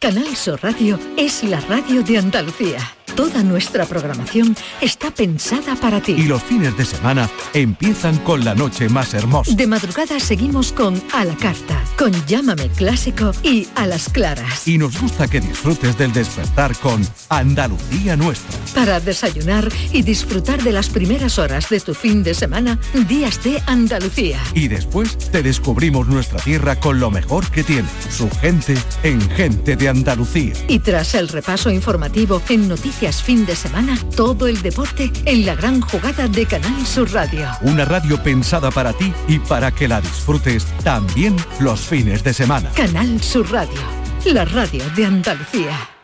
Canal Sur Radio es la radio de Andalucía. Toda nuestra programación está pensada para ti. Y los fines de semana empiezan con la noche más hermosa. De madrugada seguimos con A la Carta, con Llámame Clásico y A las Claras. Y nos gusta que disfrutes del despertar con Andalucía Nuestra. Para desayunar y disfrutar de las primeras horas de tu fin de semana, Días de Andalucía. Y después te descubrimos nuestra tierra con lo mejor que tiene, su gente en Gente de Andalucía. Y tras el repaso informativo en Noticias Fin de Semana, todo el deporte en la gran jugada de Canal Sur Radio. Una radio pensada para ti y para que la disfrutes también los fines de semana. Canal Sur Radio, la radio de Andalucía.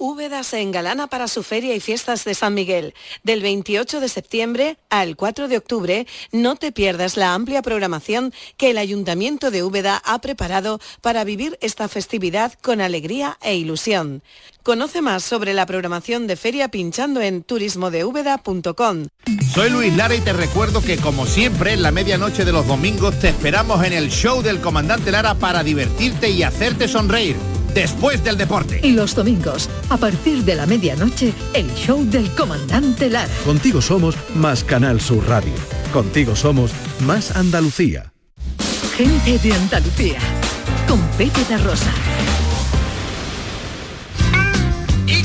Úbeda se engalana para su feria y fiestas de San Miguel. Del 28 de septiembre al 4 de octubre, no te pierdas la amplia programación que el Ayuntamiento de Úbeda ha preparado para vivir esta festividad con alegría e ilusión. Conoce más sobre la programación de feria pinchando en turismodeúbeda.com. Soy Luis Lara y te recuerdo que como siempre en la medianoche de los domingos te esperamos en el show del comandante Lara para divertirte y hacerte sonreír después del deporte. Y los domingos, a partir de la medianoche, el show del comandante Lara. Contigo somos más Canal Sur Radio. Contigo somos más Andalucía. Gente de Andalucía, con Pepe da Rosa. Y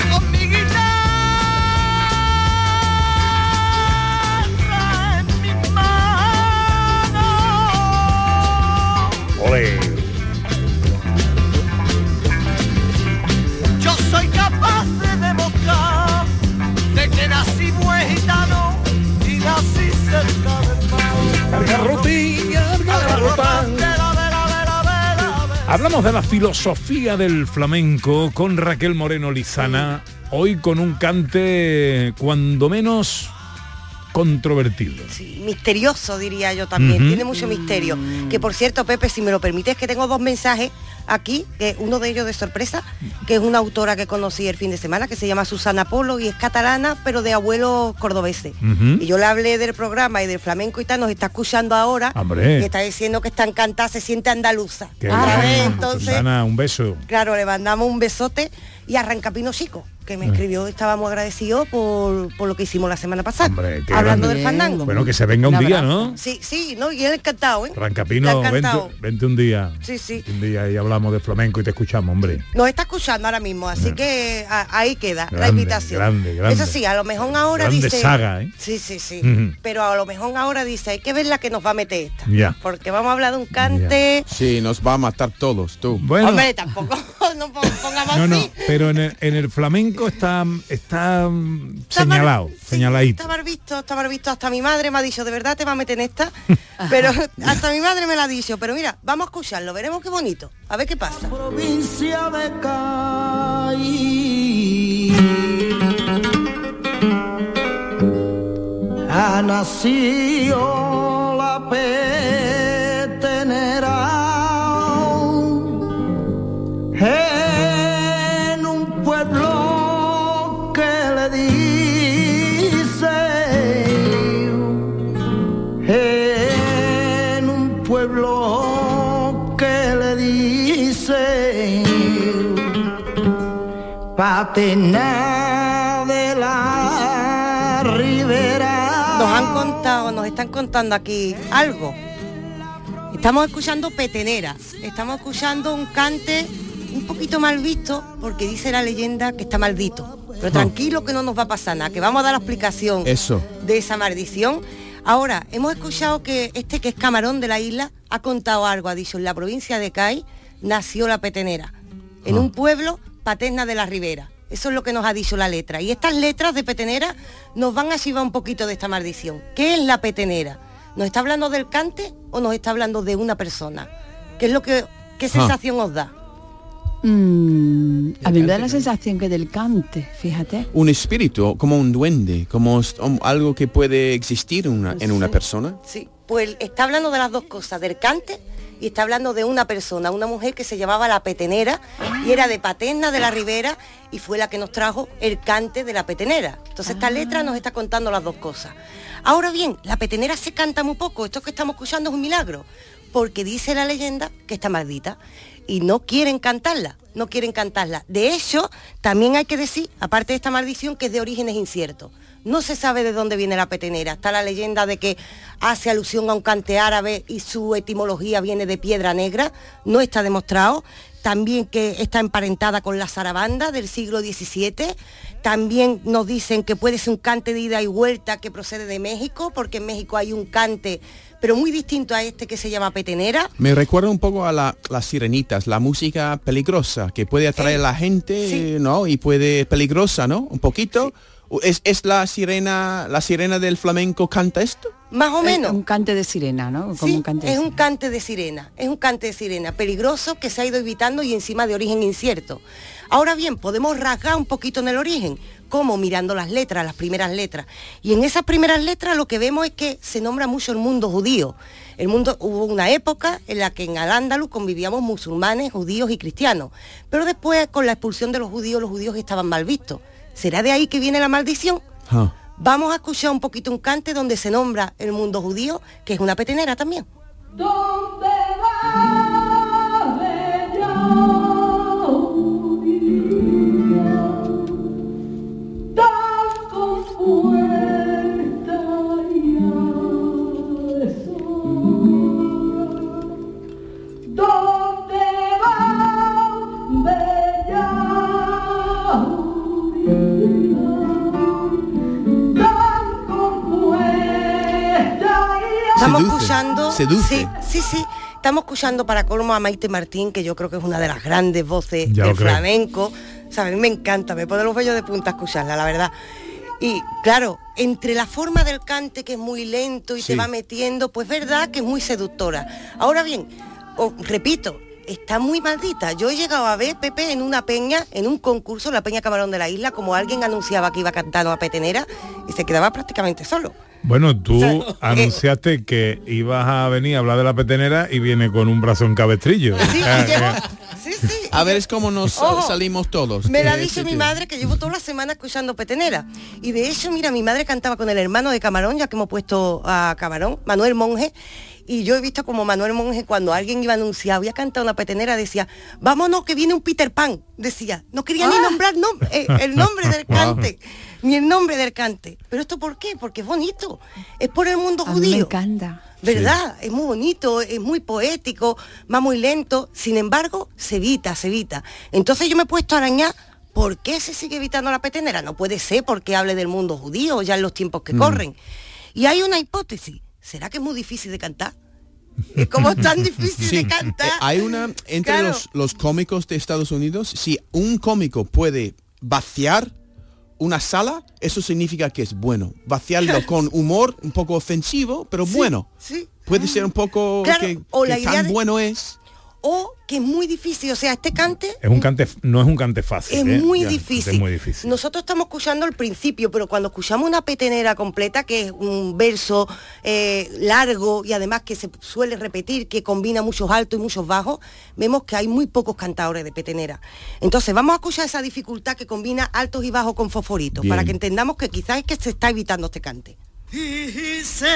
Hablamos de la filosofía del flamenco con Raquel Moreno Lizana, hoy con un cante cuando menos controvertido. misterioso diría yo también, tiene mucho misterio. Que por cierto, Pepe, si me lo permites, que tengo dos mensajes aquí, que uno de ellos de sorpresa, que es una autora que conocí el fin de semana, que se llama Susana Polo y es catalana, pero de abuelos cordobeses. Y yo le hablé del programa y del flamenco y tal, nos está escuchando ahora Hombre. y está diciendo que está encantada, se siente andaluza. Vez, entonces, Susana, un beso. Claro, le mandamos un besote y arranca Pino Chico, que me Eh. escribió, estábamos agradecidos por, por lo que hicimos la semana pasada, qué hablando grande. del fandango. Bueno, que se venga un día, ¿no? Sí, sí, no, y él encantado, ¿eh? Rancapino, vente, encantado. vente un día. Sí, sí. Un día y hablamos de flamenco y te escuchamos, hombre. Nos está escuchando ahora mismo, así que a- ahí queda la invitación. grande, grande. Eso sí, a lo mejor ahora Grande dice. saga, ¿eh? Sí, sí, sí. Pero a lo mejor ahora dice, hay que ver la que nos va a meter esta. Ya. Porque vamos a hablar de un cante. Sí, nos va a matar todos, tú. Bueno. Hombre, tampoco no pon- pongamos No, no, así. pero en el, en el flamenco está, está mm, señalado, señaladito. Está mal visto, está mal visto. Hasta mi madre me ha dicho, de verdad te va a meter en esta. pero hasta mi madre me la ha dicho. Pero mira, vamos a escucharlo, veremos qué bonito. A ver qué pasa. provincia de Cádiz ha nacido la petenera Patena de la Ribera. Nos han contado, nos están contando aquí algo. Estamos escuchando petenera, estamos escuchando un cante un poquito mal visto porque dice la leyenda que está maldito. Pero tranquilo que no nos va a pasar nada, que vamos a dar la explicación Eso. de esa maldición. Ahora, hemos escuchado que este que es camarón de la isla ha contado algo, ha dicho, en la provincia de Cádiz nació la petenera, en Ah. un pueblo, Paterna de la Ribera. Eso es lo que nos ha dicho la letra. Y estas letras de petenera nos van a llevar un poquito de esta maldición. ¿Qué es la petenera? ¿Nos está hablando del cante o nos está hablando de una persona? ¿Qué es lo que qué sensación os da? Mm, a mí me da la sensación que del cante, fíjate. Un espíritu, como un duende, como algo que puede existir una- en una persona. Sí, pues está hablando de las dos cosas, del cante y está hablando de una persona, una mujer que se llamaba la petenera y era de Paterna de la Ribera y fue la que nos trajo el cante de la petenera. Entonces esta letra nos está contando las dos cosas. Ahora bien, la petenera se canta muy poco, esto que estamos escuchando es un milagro, porque dice la leyenda que está maldita y no quieren cantarla, no quieren cantarla. De hecho, también hay que decir, aparte de esta maldición, que es de orígenes inciertos. No se sabe de dónde viene la petenera. Está la leyenda de que hace alusión a un cante árabe y su etimología viene de piedra negra. No está demostrado. También que está emparentada con la zarabanda del siglo XVII. También nos dicen que puede ser un cante de ida y vuelta que procede de México, porque en México hay un cante, pero muy distinto a este que se llama petenera. Me recuerda un poco a la- las sirenitas, la música peligrosa que puede atraer a la gente, sí. ¿no? Y puede peligrosa, ¿no? Un poquito. ¿Es, es la sirena, la sirena del flamenco canta esto? Más o menos. Un cante de sirena, ¿no? Como Sí, un cante de es un cante de sirena, es un cante de sirena peligroso que se ha ido evitando y encima de origen incierto. Ahora bien, podemos rasgar un poquito en el origen, como mirando las letras, las primeras letras. Y en esas primeras letras lo que vemos es que se nombra mucho el mundo judío. El mundo hubo una época en la que en Al-Ándalus convivíamos musulmanes, judíos y cristianos. Pero después, con la expulsión de los judíos, los judíos estaban mal vistos. ¿Será de ahí que viene la maldición? Vamos a escuchar un poquito un cante donde se nombra el mundo judío, que es una petenera también. ¿Dónde va escuchando. seduce. Sí, sí, sí. Estamos escuchando para colmo a Maite Martín, que yo creo que es una de las grandes voces Ya del flamenco. O sea, a mí me encanta, me pone los vellos de punta escucharla, la verdad. Y claro, entre la forma del cante que es muy lento y Sí. te va metiendo, pues verdad que es muy seductora. Ahora bien, os repito, está muy maldita. Yo he llegado a ver, Pepe, en una peña, en un concurso, la Peña Camarón de la Isla, como alguien anunciaba que iba a cantar una petenera y se quedaba prácticamente solo. Bueno, tú O sea, eh, anunciaste que ibas a venir a hablar de la petenera y viene con un brazo en cabestrillo. Sí, Ah, y llevo- sí, sí. A ver, es como nos Ojo. salimos todos. Me lo ha dicho mi madre que llevo toda la semana escuchando petenera. Y de hecho, mira, mi madre cantaba con el hermano de Camarón, ya que hemos puesto a Camarón, Manuel Monge. Y yo he visto como Manuel Monge, cuando alguien iba a anunciar, voy a cantar una petenera, decía, vámonos que viene un Peter Pan. Decía, no quería ni nombrar nom- eh, el nombre del cante, ni el nombre del cante. ¿Pero esto por qué? Porque es bonito. Es por el mundo A mí me judío. encanta. ¿Verdad? Es muy bonito, es muy poético, va muy lento, sin embargo, se evita, se evita. Entonces yo me he puesto a arañar, ¿por qué se sigue evitando la petenera? No puede ser porque hable del mundo judío ya en los tiempos que Mm. corren. Y hay una hipótesis, ¿será que es muy difícil de cantar? Es como tan difícil Sí, de cantar. eh, hay una entre Claro. los, los cómicos de Estados Unidos, si un cómico puede vaciar una sala, eso significa que es bueno. Vaciarlo con humor un poco ofensivo, pero bueno. Sí. Puede ser un poco Claro, que, o que la idea tan de- bueno es. O que es muy difícil, o sea, este cante Es un cante, no es un cante fácil. Es ¿eh? muy Ya, difícil. Es muy difícil. Nosotros estamos escuchando el principio, pero cuando escuchamos una petenera completa, que es un verso eh, largo y además que se suele repetir, que combina muchos altos y muchos bajos, vemos que hay muy pocos cantadores de petenera. Entonces vamos a escuchar esa dificultad que combina altos y bajos con fosforitos, Bien. para que entendamos que quizás es que se está evitando este cante. Dice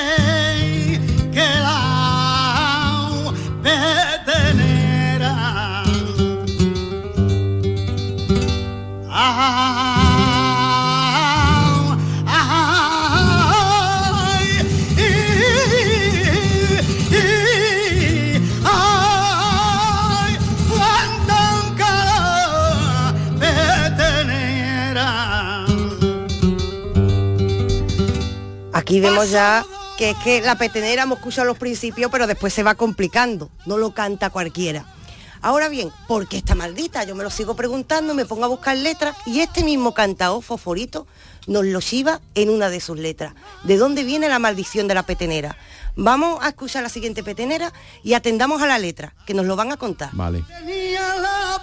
que la petenera ah, Aquí vemos ya que es que la petenera hemos escuchado los principios, pero después se va complicando. No lo canta cualquiera. Ahora bien, ¿por qué está maldita? Yo me lo sigo preguntando, me pongo a buscar letras y este mismo cantao, Fosforito, nos lo chiva en una de sus letras. ¿De dónde viene la maldición de la petenera? Vamos a escuchar la siguiente petenera y atendamos a la letra, que nos lo van a contar. Vale. Tenía la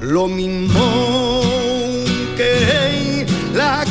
lo mismo que la.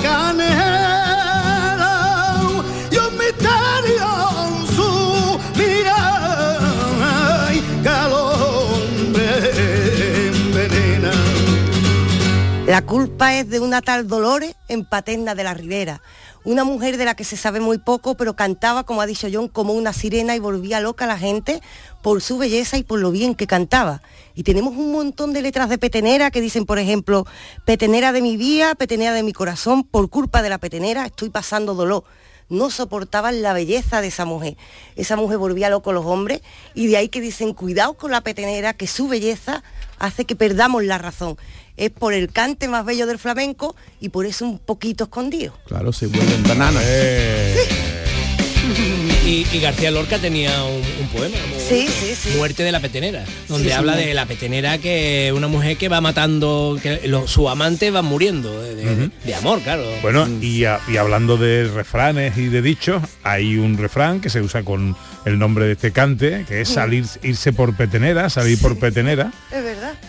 La culpa es de una tal Dolores en Paterna de la Ribera, una mujer de la que se sabe muy poco, pero cantaba, como ha dicho John, como una sirena y volvía loca a la gente por su belleza y por lo bien que cantaba. Y tenemos un montón de letras de petenera que dicen, por ejemplo, petenera de mi vía, petenera de mi corazón, por culpa de la petenera estoy pasando dolor. No soportaban la belleza de esa mujer. Esa mujer volvía loco a los hombres y de ahí que dicen, cuidado con la petenera, que su belleza hace que perdamos la razón. Es por el cante más bello del flamenco y por eso un poquito escondido. Claro, se vuelven bananas. Y, y García Lorca tenía un, un poema, como Sí, sí, sí. Muerte de la petenera, donde habla sí. de la petenera que una mujer que va matando, que los, su amante va muriendo de, de- de amor, claro. Bueno, y, a- y hablando de refranes y de dichos, hay un refrán que se usa con el nombre de este cante, que es salir, irse por petenera, salir por petenera, Es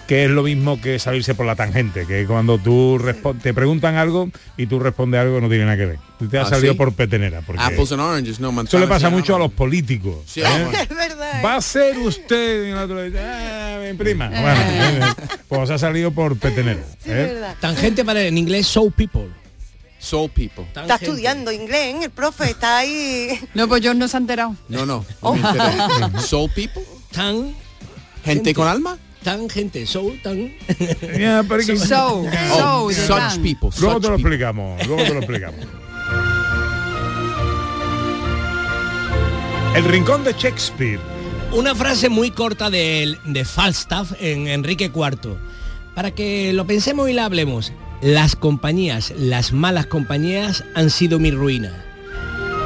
que es lo mismo que salirse por la tangente, que cuando tú te preguntan algo y tú respondes algo que no tiene nada que ver. Tú te has Ah, salido ¿sí? por petenera. Porque Apples and oranges, no eso le pasa mucho a los políticos. Sí, ¿eh? Es verdad. Va a ser usted, y el otro dice, "Ah, mi prima. Bueno, eh, pues ha salido por petenera. ¿eh? Tangente para en inglés soul people. Soul people. Está estudiando inglés, ¿eh? el profe está ahí. No, pues yo no se ha enterado. No, no. Oh. me. Soul people. Tan Gente con alma. Tan gente, soul, tan. Que- So, Oh, so, such people. Luego te lo people. explicamos, luego te lo explicamos. El rincón de Shakespeare. Una frase muy corta de, de Falstaff en Enrique IV. para que lo pensemos y la hablemos. Las compañías, las malas compañías han sido mi ruina.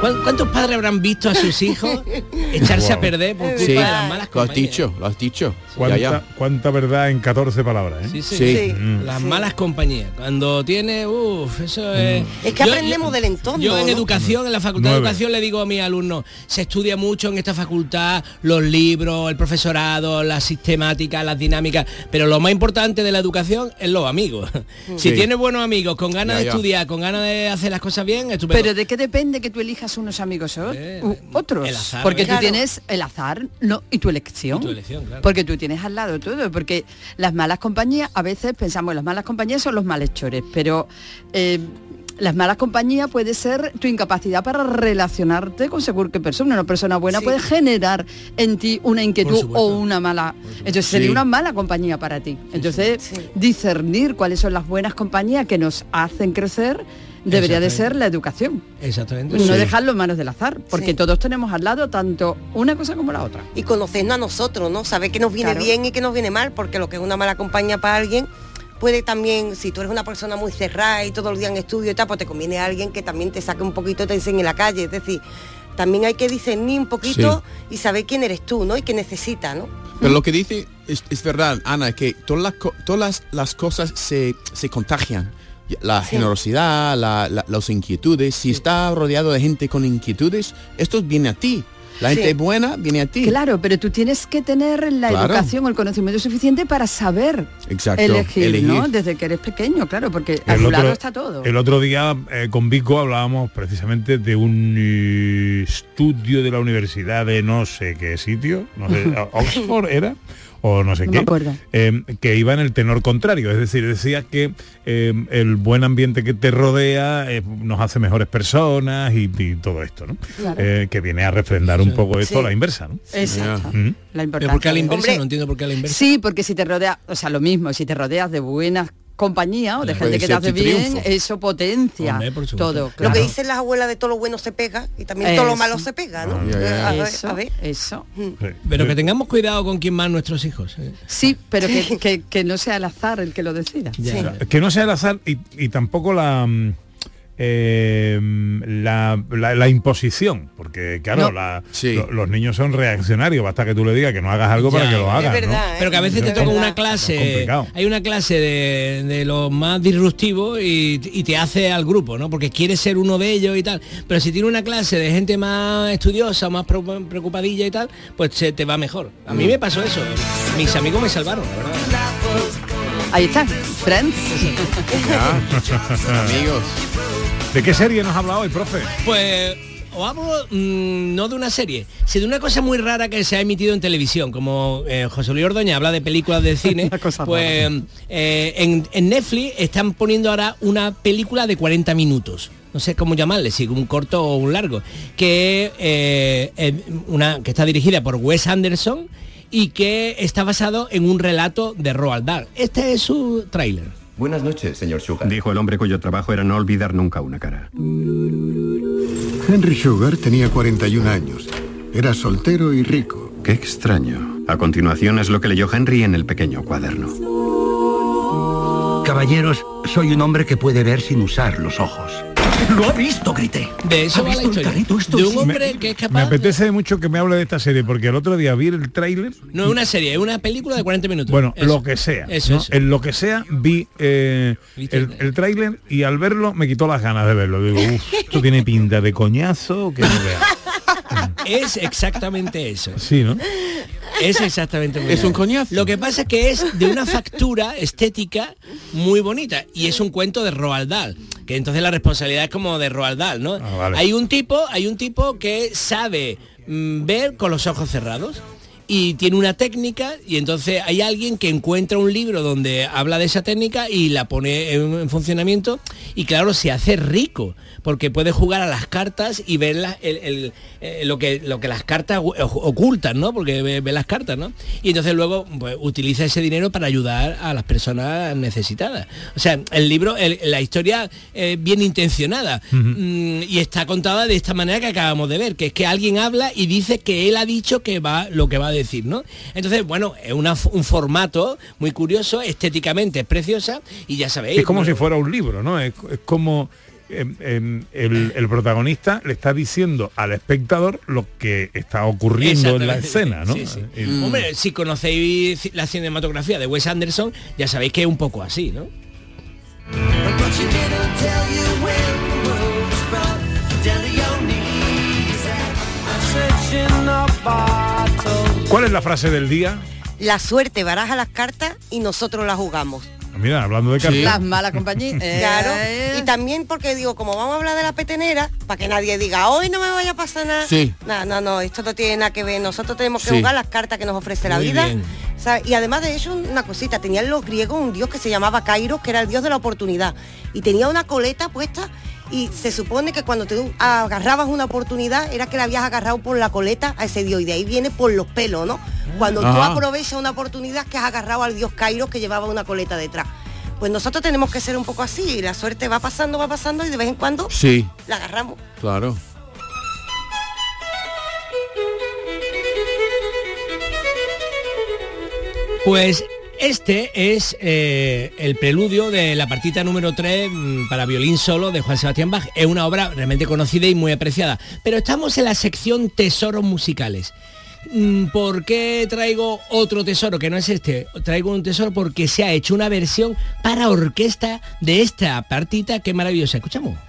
¿Cuán- ¿Cuántos padres habrán visto a sus hijos echarse a perder por culpa Sí, de las malas lo has compañías? dicho, lo has dicho. ¿Cuánta, Ya, ya. cuánta verdad en 14 palabras, ¿eh? Sí, sí. Mm. Las malas compañías. Cuando tiene, uff, eso es... Es que aprendemos del entorno, Yo en ¿no? educación, en la facultad de educación le digo a mis alumnos, se estudia mucho en esta facultad, los libros, el profesorado, la sistemática, las dinámicas, pero lo más importante de la educación es los amigos. Si Sí. tienes buenos amigos, con ganas Ya, de estudiar, con ganas de hacer las cosas bien, estupendo. Pero de qué depende que tú elijas unos amigos o otros. el azar, porque Claro. tú tienes el azar no, y tu elección. Y tu elección, claro. Porque tú tienes al lado todo. Porque las malas compañías, a veces pensamos, las malas compañías son los malhechores, pero eh, las malas compañías puede ser tu incapacidad para relacionarte con seguro que persona. Una persona buena puede generar en ti una inquietud o una mala. Entonces sería Sí. una mala compañía para ti. Entonces, discernir cuáles son las buenas compañías que nos hacen crecer debería de ser la educación. Exactamente. No dejarlo en manos del azar, porque todos tenemos al lado tanto una cosa como la otra. y conocernos a nosotros, ¿no? Saber qué nos viene Claro. bien y qué nos viene mal, porque lo que es una mala compañía para alguien puede también, si tú eres una persona muy cerrada y todo el día en estudio y tal, pues te conviene a alguien que también te saque un poquito, te enseñe en la calle. Es decir, también hay que discernir un poquito y saber quién eres tú, ¿no? Y qué necesitas, ¿no? Pero lo que dice es, es verdad, Ana, que todas las, co- todas las, las cosas se, se contagian. La generosidad, la- la- las inquietudes. Si está rodeado de gente con inquietudes, esto viene a ti. La gente Sí. buena viene a ti. Claro, pero tú tienes que tener la Claro. educación o el conocimiento suficiente para saber Exacto, elegir, elegir. ¿no? Desde que eres pequeño, claro, porque a tu lado está todo. el otro día eh, con Vico hablábamos precisamente de un eh, estudio de la universidad de no sé qué sitio, no sé, Oxford era o no sé No me qué, acuerdo. eh, que iba en el tenor contrario, es decir, decía que eh, el buen ambiente que te rodea eh, nos hace mejores personas y, y todo esto, ¿no? Claro. Eh, que viene a refrendar un poco esto Sí. la inversa, ¿no? Exacto. Mm. La importancia. Pero ¿por qué a la inversa? Hombre, no entiendo por qué a la inversa. Sí, porque si te rodeas, o sea, lo mismo, si te rodeas de buenas compañías o de gente que te hace bien, triunfo. eso potencia Hombre, por supuesto. todo. Lo que dicen las abuelas de todo lo bueno se pega y también todo lo malo se pega, ¿no? Ah, A ver, Eso, a ver. eso. Pero que tengamos cuidado con quién más nuestros hijos. ¿eh? Sí, pero que, que- que no sea el azar el que lo decida. Que no sea el azar y, y tampoco la, mm, eh, la, la- la imposición, porque claro, No. la- lo- los niños son reaccionarios, basta que tú le digas que no hagas algo para que lo hagas. verdad, ¿no? ¿eh? Pero que a veces te toca una clase, hay una clase de, de los más disruptivos y, y te hace al grupo, ¿no? Porque quieres ser uno de ellos y tal. Pero si tiene una clase de gente más estudiosa, más pre- preocupadilla y tal, pues se te va mejor. A mí me pasó eso. Mis amigos me salvaron, la verdad. Ahí está, Friends. Amigos. ¿De qué serie nos habla hoy, profe? Pues os hablo mm, no de una serie, sino de una cosa muy rara que se ha emitido en televisión, como eh, José Luis Ordoña habla de películas de cine, pues eh, en, en Netflix están poniendo ahora una película de 40 minutos. No sé cómo llamarle, si un corto o un largo, que, eh, eh, una, que está dirigida por Wes Anderson y que está basado en un relato de Roald Dahl. Este es su tráiler. Buenas noches, señor Sugar. Dijo el hombre cuyo trabajo era no olvidar nunca una cara. Henry Sugar tenía 41 años. Era soltero y rico. Qué extraño. A continuación es lo que leyó Henry en el pequeño cuaderno. Caballeros, soy un hombre que puede ver sin usar los ojos. Lo ha visto, grité. De eso ¿Ha va la historia. Esto De un hombre que es Me capaz... apetece mucho que me hable de esta serie porque el otro día vi el tráiler. No es una serie, es una película de 40 minutos. Bueno, Eso. lo que sea. Eso, ¿no? eso. En lo que sea vi eh, el, el tráiler y al verlo me quitó las ganas de verlo. Digo, "Uf, esto tiene pinta de coñazo que no veas". Es exactamente eso. Sí, ¿no? Es exactamente Es un coñazo. Lo que pasa es que es de una factura estética muy bonita y es un cuento de Roald Dahl, que entonces la responsabilidad es como de Roald Dahl, ¿no? Ah, vale. Hay un tipo, hay un tipo que sabe mm, ver con los ojos cerrados y tiene una técnica y entonces hay alguien que encuentra un libro donde habla de esa técnica y la pone en, en funcionamiento y claro se hace rico porque puede jugar a las cartas y ver la- el- el- eh, lo que lo que las cartas ocultan no porque ve, ve las cartas no y entonces luego pues, utiliza ese dinero para ayudar a las personas necesitadas. O sea el libro el- la historia eh, bien intencionada. Mm, y está contada de esta manera que acabamos de ver que es que alguien habla y dice que él ha dicho que va lo que va a decir, ¿no? Entonces, bueno, es una- un formato muy curioso, estéticamente es preciosa y ya sabéis. Es como bueno, si fuera un libro, ¿no? Es, es como em, em, el, el protagonista le está diciendo al espectador lo que está ocurriendo en la escena, ¿no? sí, sí. El- Hombre, si conocéis la cinematografía de Wes Anderson, ya sabéis que es un poco así, ¿no? ¿Cuál es la frase del día? La suerte baraja las cartas y nosotros las jugamos. Mira, hablando de cartas. Las malas compañías. Claro. Eh, Y también porque digo, como vamos a hablar de la petenera, para que nadie diga, hoy no me vaya a pasar nada. Sí. No, no, no, esto no tiene nada que ver. Nosotros tenemos que Sí. jugar las cartas que nos ofrece la Muy vida. bien. ¿sabes? Y además de eso, una cosita, tenían los griegos un dios que se llamaba Kairos, que era el dios de la oportunidad. Y tenía una coleta puesta y se supone que cuando tú agarrabas una oportunidad era que la habías agarrado por la coleta a ese dios y de ahí viene por los pelos, ¿no? Cuando tú Ajá. aprovechas una oportunidad que has agarrado al dios Kairos que llevaba una coleta detrás. Pues nosotros tenemos que ser un poco así, y la suerte va pasando, va pasando y de vez en cuando Sí, la agarramos. claro. Pues este es eh, el preludio de la partita número 3 mm, para violín solo de Juan Sebastián Bach. Es una obra realmente conocida y muy apreciada. Pero estamos en la sección tesoros musicales. Mm, ¿Por qué traigo otro tesoro que no es este? Traigo un tesoro porque se ha hecho una versión para orquesta de esta partita que maravillosa. Escuchamos.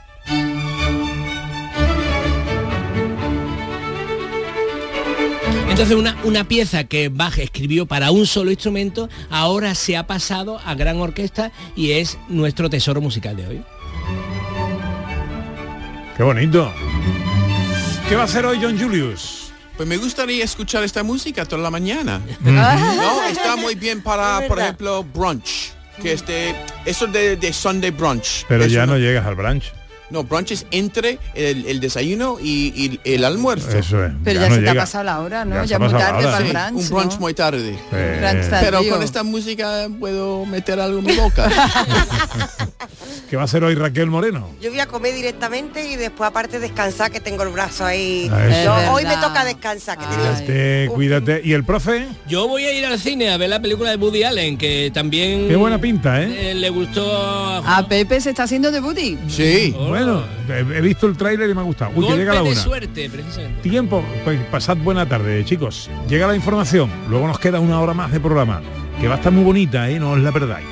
Entonces una, una pieza que Bach escribió para un solo instrumento ahora se ha pasado a gran orquesta y es nuestro tesoro musical de hoy. Qué bonito. ¿Qué va a hacer hoy John Julius? Pues me gustaría escuchar esta música toda la mañana. Mm. no, está muy bien para, por ejemplo, brunch. Que es de, eso de, de Sunday brunch. Pero Es ya una- no llegas al brunch. No, brunch es entre el, el desayuno y, y el almuerzo. Eso es. Pero ya, se te ha pasado la hora, ¿no? Ya Ya, muy tarde para el brunch, un brunch ¿no? muy tarde. Eh, Pero con esta música puedo meter algo en mi boca. ¿Qué va a hacer hoy Raquel Moreno? Yo voy a comer directamente y después aparte descansar que tengo el brazo ahí. Ah. Yo- hoy me toca descansar, que Cuídate, cuídate. ¿Y el profe? Yo voy a ir al cine a ver la película de Woody Allen, que también Qué buena pinta, ¿eh? eh, le gustó a A Pepe se está haciendo de booty. Sí. Bueno, he visto el tráiler y me ha gustado. Uy, que llega la de una. suerte, precisamente. Tiempo, pues pasad buena tarde, chicos. Llega la información, luego nos queda una hora más de programa, que va a estar muy bonita, ¿eh? No os la perdáis.